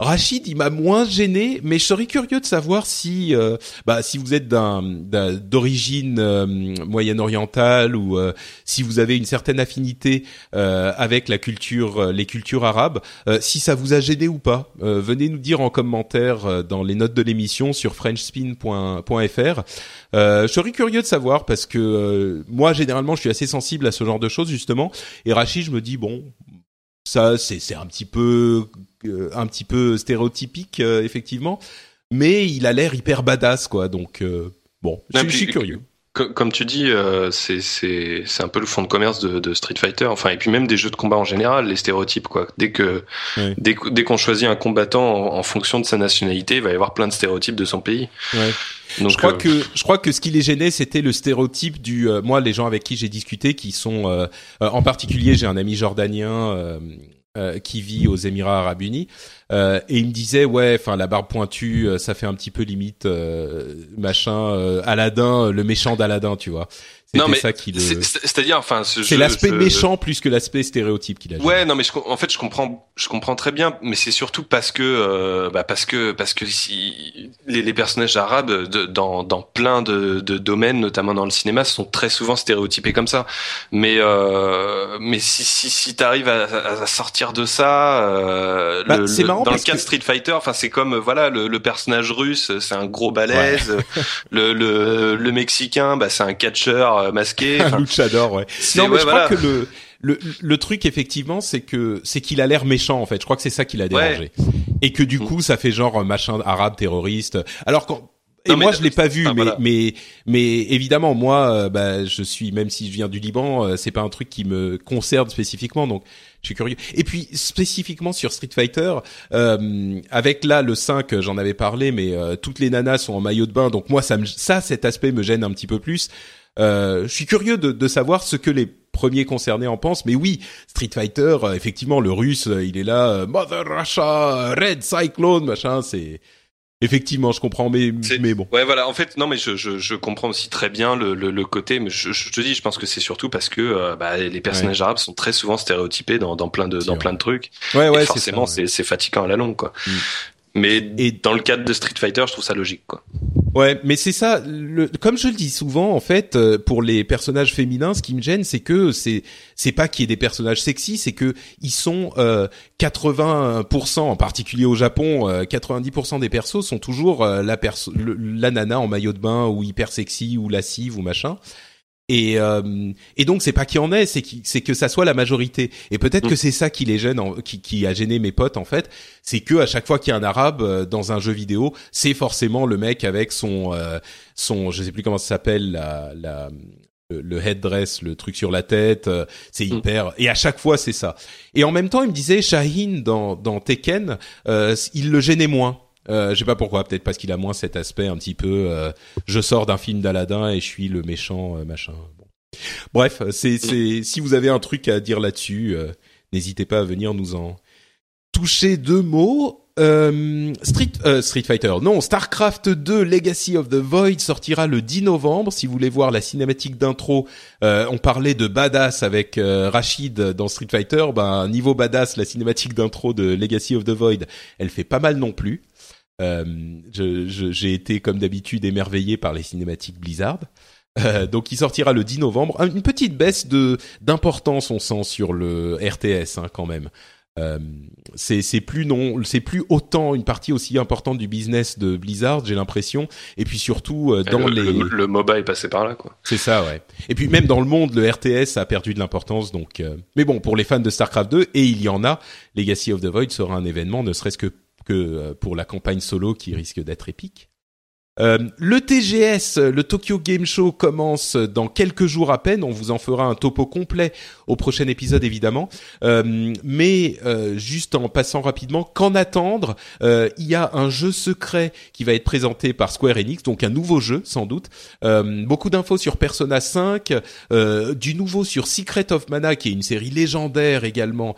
Rachid, il m'a moins gêné, mais je serais curieux de savoir si, euh, bah, si vous êtes d'origine euh, moyen-orientale ou euh, si vous avez une certaine affinité euh, avec la culture, euh, les cultures arabes, euh, si ça vous a gêné ou pas. Venez nous dire en commentaire dans les notes de l'émission sur frenchspin.fr. Je serais curieux de savoir parce que moi, généralement, je suis assez sensible à ce genre de choses justement. Et Rachid, je me dis bon, ça, c'est c'est un petit peu euh, un petit peu stéréotypique euh, effectivement, mais il a l'air hyper badass quoi. Donc euh, bon, je, suis curieux. Co- Comme tu dis, euh, c'est un peu le fond de commerce de, de Street Fighter. Enfin, et puis même des jeux de combat en général, les stéréotypes quoi. Dès que dès, qu'on choisit un combattant en, en fonction de sa nationalité, il va y avoir plein de stéréotypes de son pays. Ouais. Donc je crois euh, que je crois que ce qui les gênait, c'était le stéréotype du. euh, moi, les gens avec qui j'ai discuté, qui sont euh, euh, en particulier, j'ai un ami jordanien. Euh, qui vit aux Émirats Arabes Unis euh, et il me disait ouais enfin la barbe pointue euh, ça fait un petit peu limite euh, machin Aladdin le méchant d'Aladdin tu vois Non, mais ça qui le c'est-à-dire, enfin, ce c'est l'aspect ce- méchant plus que l'aspect stéréotype qu'il a. Ouais, non, mais je, en fait, je comprends, je comprends très bien, mais c'est surtout parce que, euh, bah, parce que, parce que si les, les personnages arabes de- dans, dans plein de, de domaines, notamment dans le cinéma, sont très souvent stéréotypés comme ça. Mais, euh, mais si si, si t'arrives à, à- à sortir de ça, euh, Bah, le- le- dans le cas de que- Street Fighter, enfin, c'est comme, voilà, le, le personnage russe, c'est un gros balèze, le, le, le mexicain, bah, c'est un catcheur euh, masqué. un luchador ouais non mais ouais, je voilà. crois que le le, le truc effectivement c'est que c'est qu'il a l'air méchant en fait je crois que c'est ça qui l'a dérangé et que du Mm. coup ça fait genre un machin arabe terroriste alors quand et Non, moi je l'ai pas vu mais voilà. mais mais évidemment moi euh, bah je suis même si je viens du Liban euh, c'est pas un truc qui me concerne spécifiquement donc je suis curieux et puis spécifiquement sur Street Fighter euh, avec là le 5 j'en avais parlé mais euh, toutes les nanas sont en maillot de bain donc moi ça me ça cet aspect me gêne un petit peu plus euh, je suis curieux de, de savoir ce que les premiers concernés en pensent, mais oui, Street Fighter, euh, effectivement, le russe, euh, il est là, euh, Mother Russia, Red Cyclone, machin, c'est effectivement, je comprends, mais mais bon, Ouais, voilà. En fait, non, mais je, je, je comprends aussi très bien le, le, le côté, mais je, je te dis, je pense que c'est surtout parce que euh, bah, les personnages arabes sont très souvent stéréotypés dans, dans plein de dans vrai. plein de trucs. ouais, ouais, et c'est forcément, ouais. c'est c'est fatigant à la longue, quoi. Mm. Mais Et- dans le cadre de Street Fighter, je trouve ça logique, quoi. Ouais, mais c'est ça. Le, comme je le dis souvent, en fait, euh, pour les personnages féminins, ce qui me gêne, c'est que c'est c'est pas qu'il y ait des personnages sexy, c'est que ils sont euh, 80%, en particulier au Japon, euh, 90% des persos sont toujours euh, la perso le- la nana en maillot de bain ou hyper sexy ou lascive ou machin. Et, euh, et donc c'est pas qu'il y en ait, c'est qui- c'est que ça soit la majorité. Et peut-être Mm. que c'est ça qui les gêne, en- qui, qui a gêné mes potes en fait, c'est que à chaque fois qu'il y a un arabe euh, dans un jeu vidéo, c'est forcément le mec avec son euh, son, je sais plus comment ça s'appelle, la, la le, le headdress, le truc sur la tête, euh, c'est Mm. hyper. Et à chaque fois c'est ça. Et en même temps il me disait Shaheen dans dans Tekken, euh, il le gênait moins. Euh, je sais pas pourquoi, peut-être parce qu'il a moins cet aspect un petit peu. euh, je sors d'un film d'Aladin et je suis le méchant euh, machin. Bon. Bref, c'est c'est si vous avez un truc à dire là-dessus, euh, n'hésitez pas à venir nous en toucher deux mots. Euh, Street euh, Street Fighter, non, Starcraft 2 Legacy of the Void sortira le 10 novembre. Si vous voulez voir la cinématique d'intro, euh, on parlait de badass avec euh, Rachid dans Street Fighter. Ben niveau badass, la cinématique d'intro de Legacy of the Void, elle fait pas mal non plus. Euh, je- je- j'ai été comme d'habitude émerveillé par les cinématiques Blizzard. Euh, donc il sortira le 10 novembre. Une petite baisse de d'importance on sent sur le RTS hein, quand même. Euh, c'est c'est plus non, c'est plus autant une partie aussi importante du business de Blizzard, j'ai l'impression. Et puis surtout euh, dans le, les le, le MOBA est passé par là, quoi. c'est ça, ouais. Et puis même dans le monde, le RTS a perdu de l'importance. Donc, euh, mais bon, pour les fans de Starcraft 2, et il y en a, Legacy of the Void sera un événement, ne serait-ce que que euh, pour la campagne solo qui risque d'être épique. Euh, le TGS, le Tokyo Game Show, commence dans quelques jours à peine. On vous en fera un topo complet au prochain épisode, évidemment. Euh, mais euh, juste en passant rapidement, qu'en attendre Il y a un jeu secret qui va être présenté par Square Enix, donc un nouveau jeu sans doute. Beaucoup d'infos sur Persona 5, euh, du nouveau sur Secret of Mana, qui est une série légendaire également,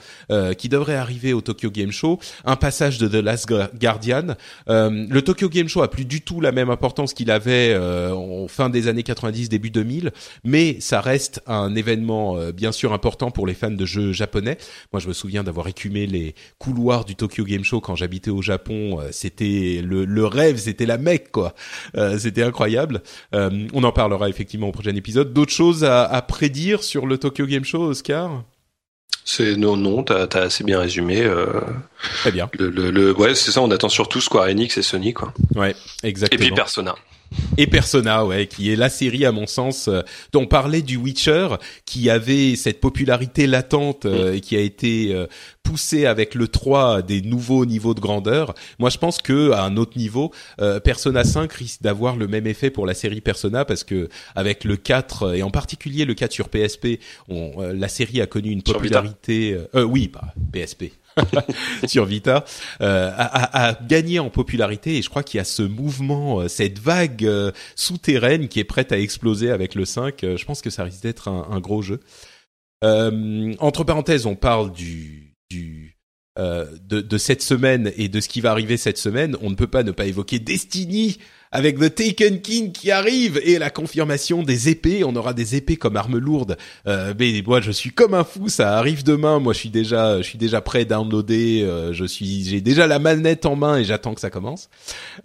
qui devrait arriver au Tokyo Game Show. Un passage de The Last Guardian. Le Tokyo Game Show a plus du tout la même importance qu'il avait euh, en fin des années 90, début 2000, mais ça reste un événement euh, bien sûr important pour les fans de jeux japonais. Moi, je me souviens d'avoir écumé les couloirs du Tokyo Game Show quand j'habitais au Japon. Euh, c'était le, rêve, c'était la mecque, quoi. C'était incroyable. On en parlera effectivement au prochain épisode. D'autres choses à, à prédire sur le Tokyo Game Show, Oscar? C'est non, non, t'as as assez bien résumé. Euh, Très bien. le, le, le- ouais, c'est ça. On attend surtout Square Enix et Sony, quoi. Ouais, Et exactement. puis Persona. Et Persona, ouais, qui est la série à mon sens euh, dont on parlait du Witcher, qui avait cette popularité latente euh, et qui a été euh, poussée avec le 3 à des nouveaux niveaux de grandeur. Moi, je pense que à un autre niveau, euh, Persona 5 risque d'avoir le même effet pour la série Persona parce que avec le 4 et en particulier le 4 sur PSP, on, euh, la série a connu une popularité. euh, euh, oui, bah PSP. sur Vita euh, a, gagné en popularité et je crois qu'il y a ce mouvement, euh, cette vague euh, souterraine qui est prête à exploser avec le 5. Euh, je pense que ça risque d'être un, un gros jeu. Euh, entre parenthèses, on parle du, du euh, de, de cette semaine et de ce qui va arriver cette semaine. On ne peut pas ne pas évoquer Destiny avec The Taken King qui arrive et la confirmation des épées. On aura des épées comme armes lourdes. Euh, mais moi, je suis comme un fou. Ça arrive demain. Moi, je suis déjà, je suis déjà prêt à. Euh, je suis, j'ai déjà la manette en main et j'attends que ça commence.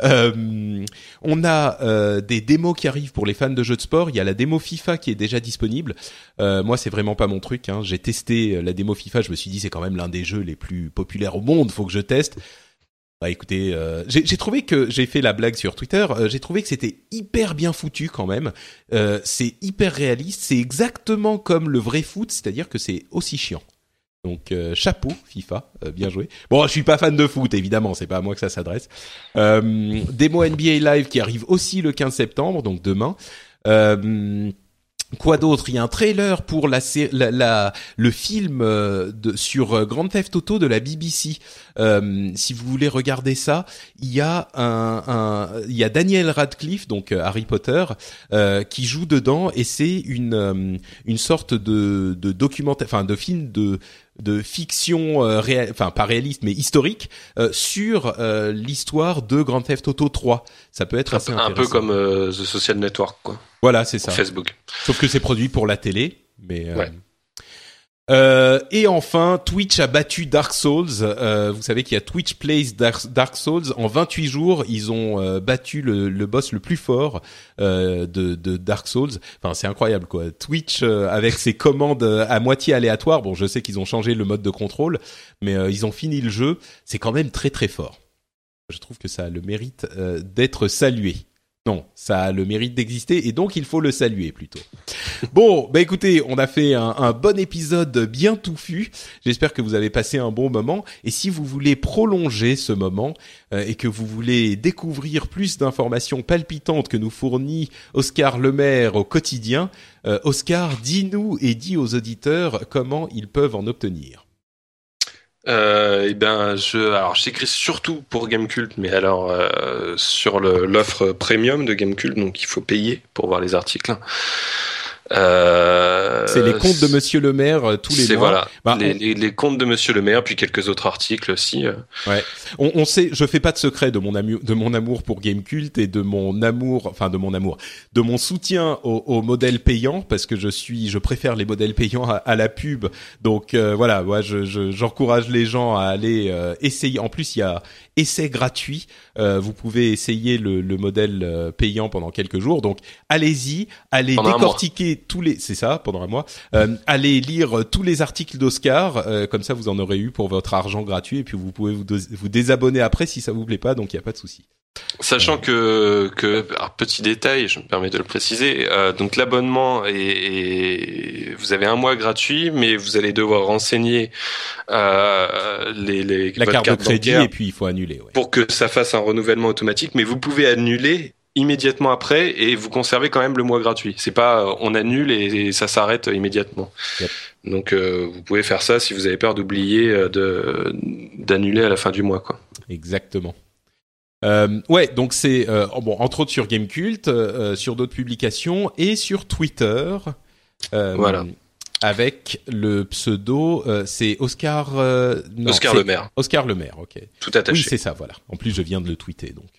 Euh, on a euh, des démos qui arrivent pour les fans de jeux de sport. Il y a la démo FIFA qui est déjà disponible. Euh, moi, c'est vraiment pas mon truc. Hein. J'ai testé euh, la démo FIFA. Je me suis dit, c'est quand même l'un des jeux les plus populaires au monde. Faut que je teste. Bah écoutez, euh, j'ai trouvé que j'ai fait la blague sur Twitter. euh, j'ai trouvé que c'était hyper bien foutu quand même. Euh, c'est hyper réaliste. C'est exactement comme le vrai foot, c'est-à-dire que c'est aussi chiant. Donc euh, chapeau FIFA, euh, bien joué. Bon, je suis pas fan de foot évidemment, c'est pas à moi que ça s'adresse. Euh, démo NBA Live qui arrive aussi le 15 septembre, donc demain. Euh, Quoi d'autre? Il y a un trailer pour la, la, la- le film euh, de, sur euh, Grand Theft Auto de la BBC. Euh, si vous voulez regarder ça, il y a un, un- il y a Daniel Radcliffe, donc euh, Harry Potter, euh, qui joue dedans et c'est une une sorte de de documentaire, enfin de film de de fiction, euh, réa- enfin pas réaliste mais historique euh, sur euh, l'histoire de Grand Theft Auto 3. Ça peut être Un, peu- un peu intéressant. comme euh, The Social Network, quoi. voilà, c'est ça. Facebook. Sauf que c'est produit pour la télé, mais. euh, Ouais. Euh, et enfin, Twitch a battu Dark Souls. Euh, vous savez qu'il y a Twitch Plays Dark, Souls. En 28 jours, ils ont euh, battu le, boss le plus fort euh, de, de Dark Souls. Enfin, c'est incroyable, quoi. Twitch avec ses commandes à moitié aléatoires. Bon, je sais qu'ils ont changé le mode de contrôle, mais ils ont fini le jeu. C'est quand même très très fort. Je trouve que ça a le mérite d'être salué. Non, ça a le mérite d'exister et donc il faut le saluer plutôt. Bon, bah écoutez, on a fait un, bon épisode bien touffu. J'espère que vous avez passé un bon moment. Et si vous voulez prolonger ce moment euh, et que vous voulez découvrir plus d'informations palpitantes que nous fournit Oscar Lemaire au quotidien, euh, Oscar, dis-nous et dis aux auditeurs comment ils peuvent en obtenir. Euh, et ben, je, alors j'écris surtout pour Gamecult, mais alors euh, sur l'offre premium de Gamecult, donc il faut payer pour voir les articles. Euh, C'est les comptes de Monsieur Le Maire euh, tous les mois. voilà, Bah, les, on- les, les comptes de Monsieur le Maire, puis quelques autres articles aussi. euh. On, on sait, je fais pas de secret de mon amour, de mon amour pour Gamecult et de mon amour, enfin de mon amour, de mon soutien au, au modèle payant parce que je suis, je préfère les modèles payants à, à la pub. Donc euh, voilà, moi je, je- j'encourage les gens à aller euh, essayer. En plus, il y a essai gratuit. Euh, vous pouvez essayer le, le modèle payant pendant quelques jours. Donc allez-y, allez décortiquer tous les, c'est ça, pendant un mois, euh, allez lire tous les articles d'Oscar, euh, comme ça vous en aurez eu pour votre argent gratuit et puis vous pouvez vous, vous désabonner après si ça vous plaît pas, donc il y a pas de souci. Sachant que, que petit détail, je me permets de le préciser, euh, donc l'abonnement est, vous avez un mois gratuit, mais vous allez devoir renseigner euh, les, les la carte, de crédit et puis il faut annuler ouais. pour que ça fasse un renouvellement automatique. Mais vous pouvez annuler immédiatement après et vous conservez quand même le mois gratuit. C'est pas euh, on annule et, ça s'arrête immédiatement. Donc euh, vous pouvez faire ça si vous avez peur d'oublier euh, de d'annuler à la fin du mois quoi. Exactement. Euh, ouais, donc c'est euh, bon entre autres sur Gamecult, euh, sur d'autres publications et sur Twitter. voilà. Avec le pseudo, c'est Oscar. Non, Oscar Le Maire. Oscar Le Maire, ok. Tout attaché. Oui, c'est ça, voilà. En plus, je viens de le tweeter, donc.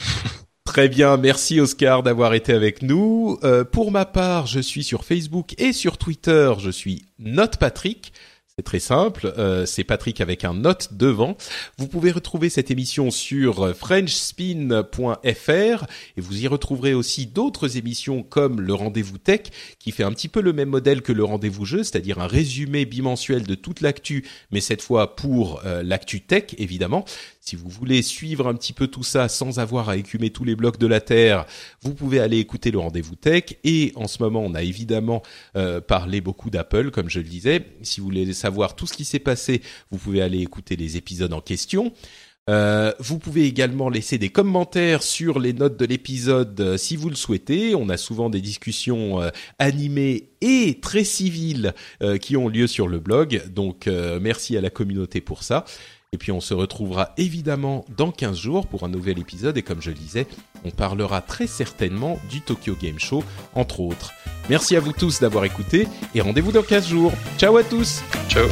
Très bien, merci Oscar d'avoir été avec nous. pour ma part, je suis sur Facebook et sur Twitter, je suis Note Patrick. C'est très simple, euh, c'est Patrick avec un note devant. Vous pouvez retrouver cette émission sur frenchspin.fr et vous y retrouverez aussi d'autres émissions comme le rendez-vous tech qui fait un petit peu le même modèle que le rendez-vous jeu, c'est-à-dire un résumé bimensuel de toute l'actu, mais cette fois pour euh, l'actu tech évidemment. Si vous voulez suivre un petit peu tout ça sans avoir à écumer tous les blocs de la Terre, vous pouvez aller écouter le rendez-vous tech. Et en ce moment, on a évidemment euh, parlé beaucoup d'Apple, comme je le disais. Si vous voulez savoir tout ce qui s'est passé, vous pouvez aller écouter les épisodes en question. Euh, vous pouvez également laisser des commentaires sur les notes de l'épisode euh, si vous le souhaitez. On a souvent des discussions animées et très civiles qui ont lieu sur le blog. Donc merci à la communauté pour ça. Et puis on se retrouvera évidemment dans 15 jours pour un nouvel épisode et comme je le disais, on parlera très certainement du Tokyo Game Show entre autres. Merci à vous tous d'avoir écouté et rendez-vous dans 15 jours. Ciao à tous. Ciao.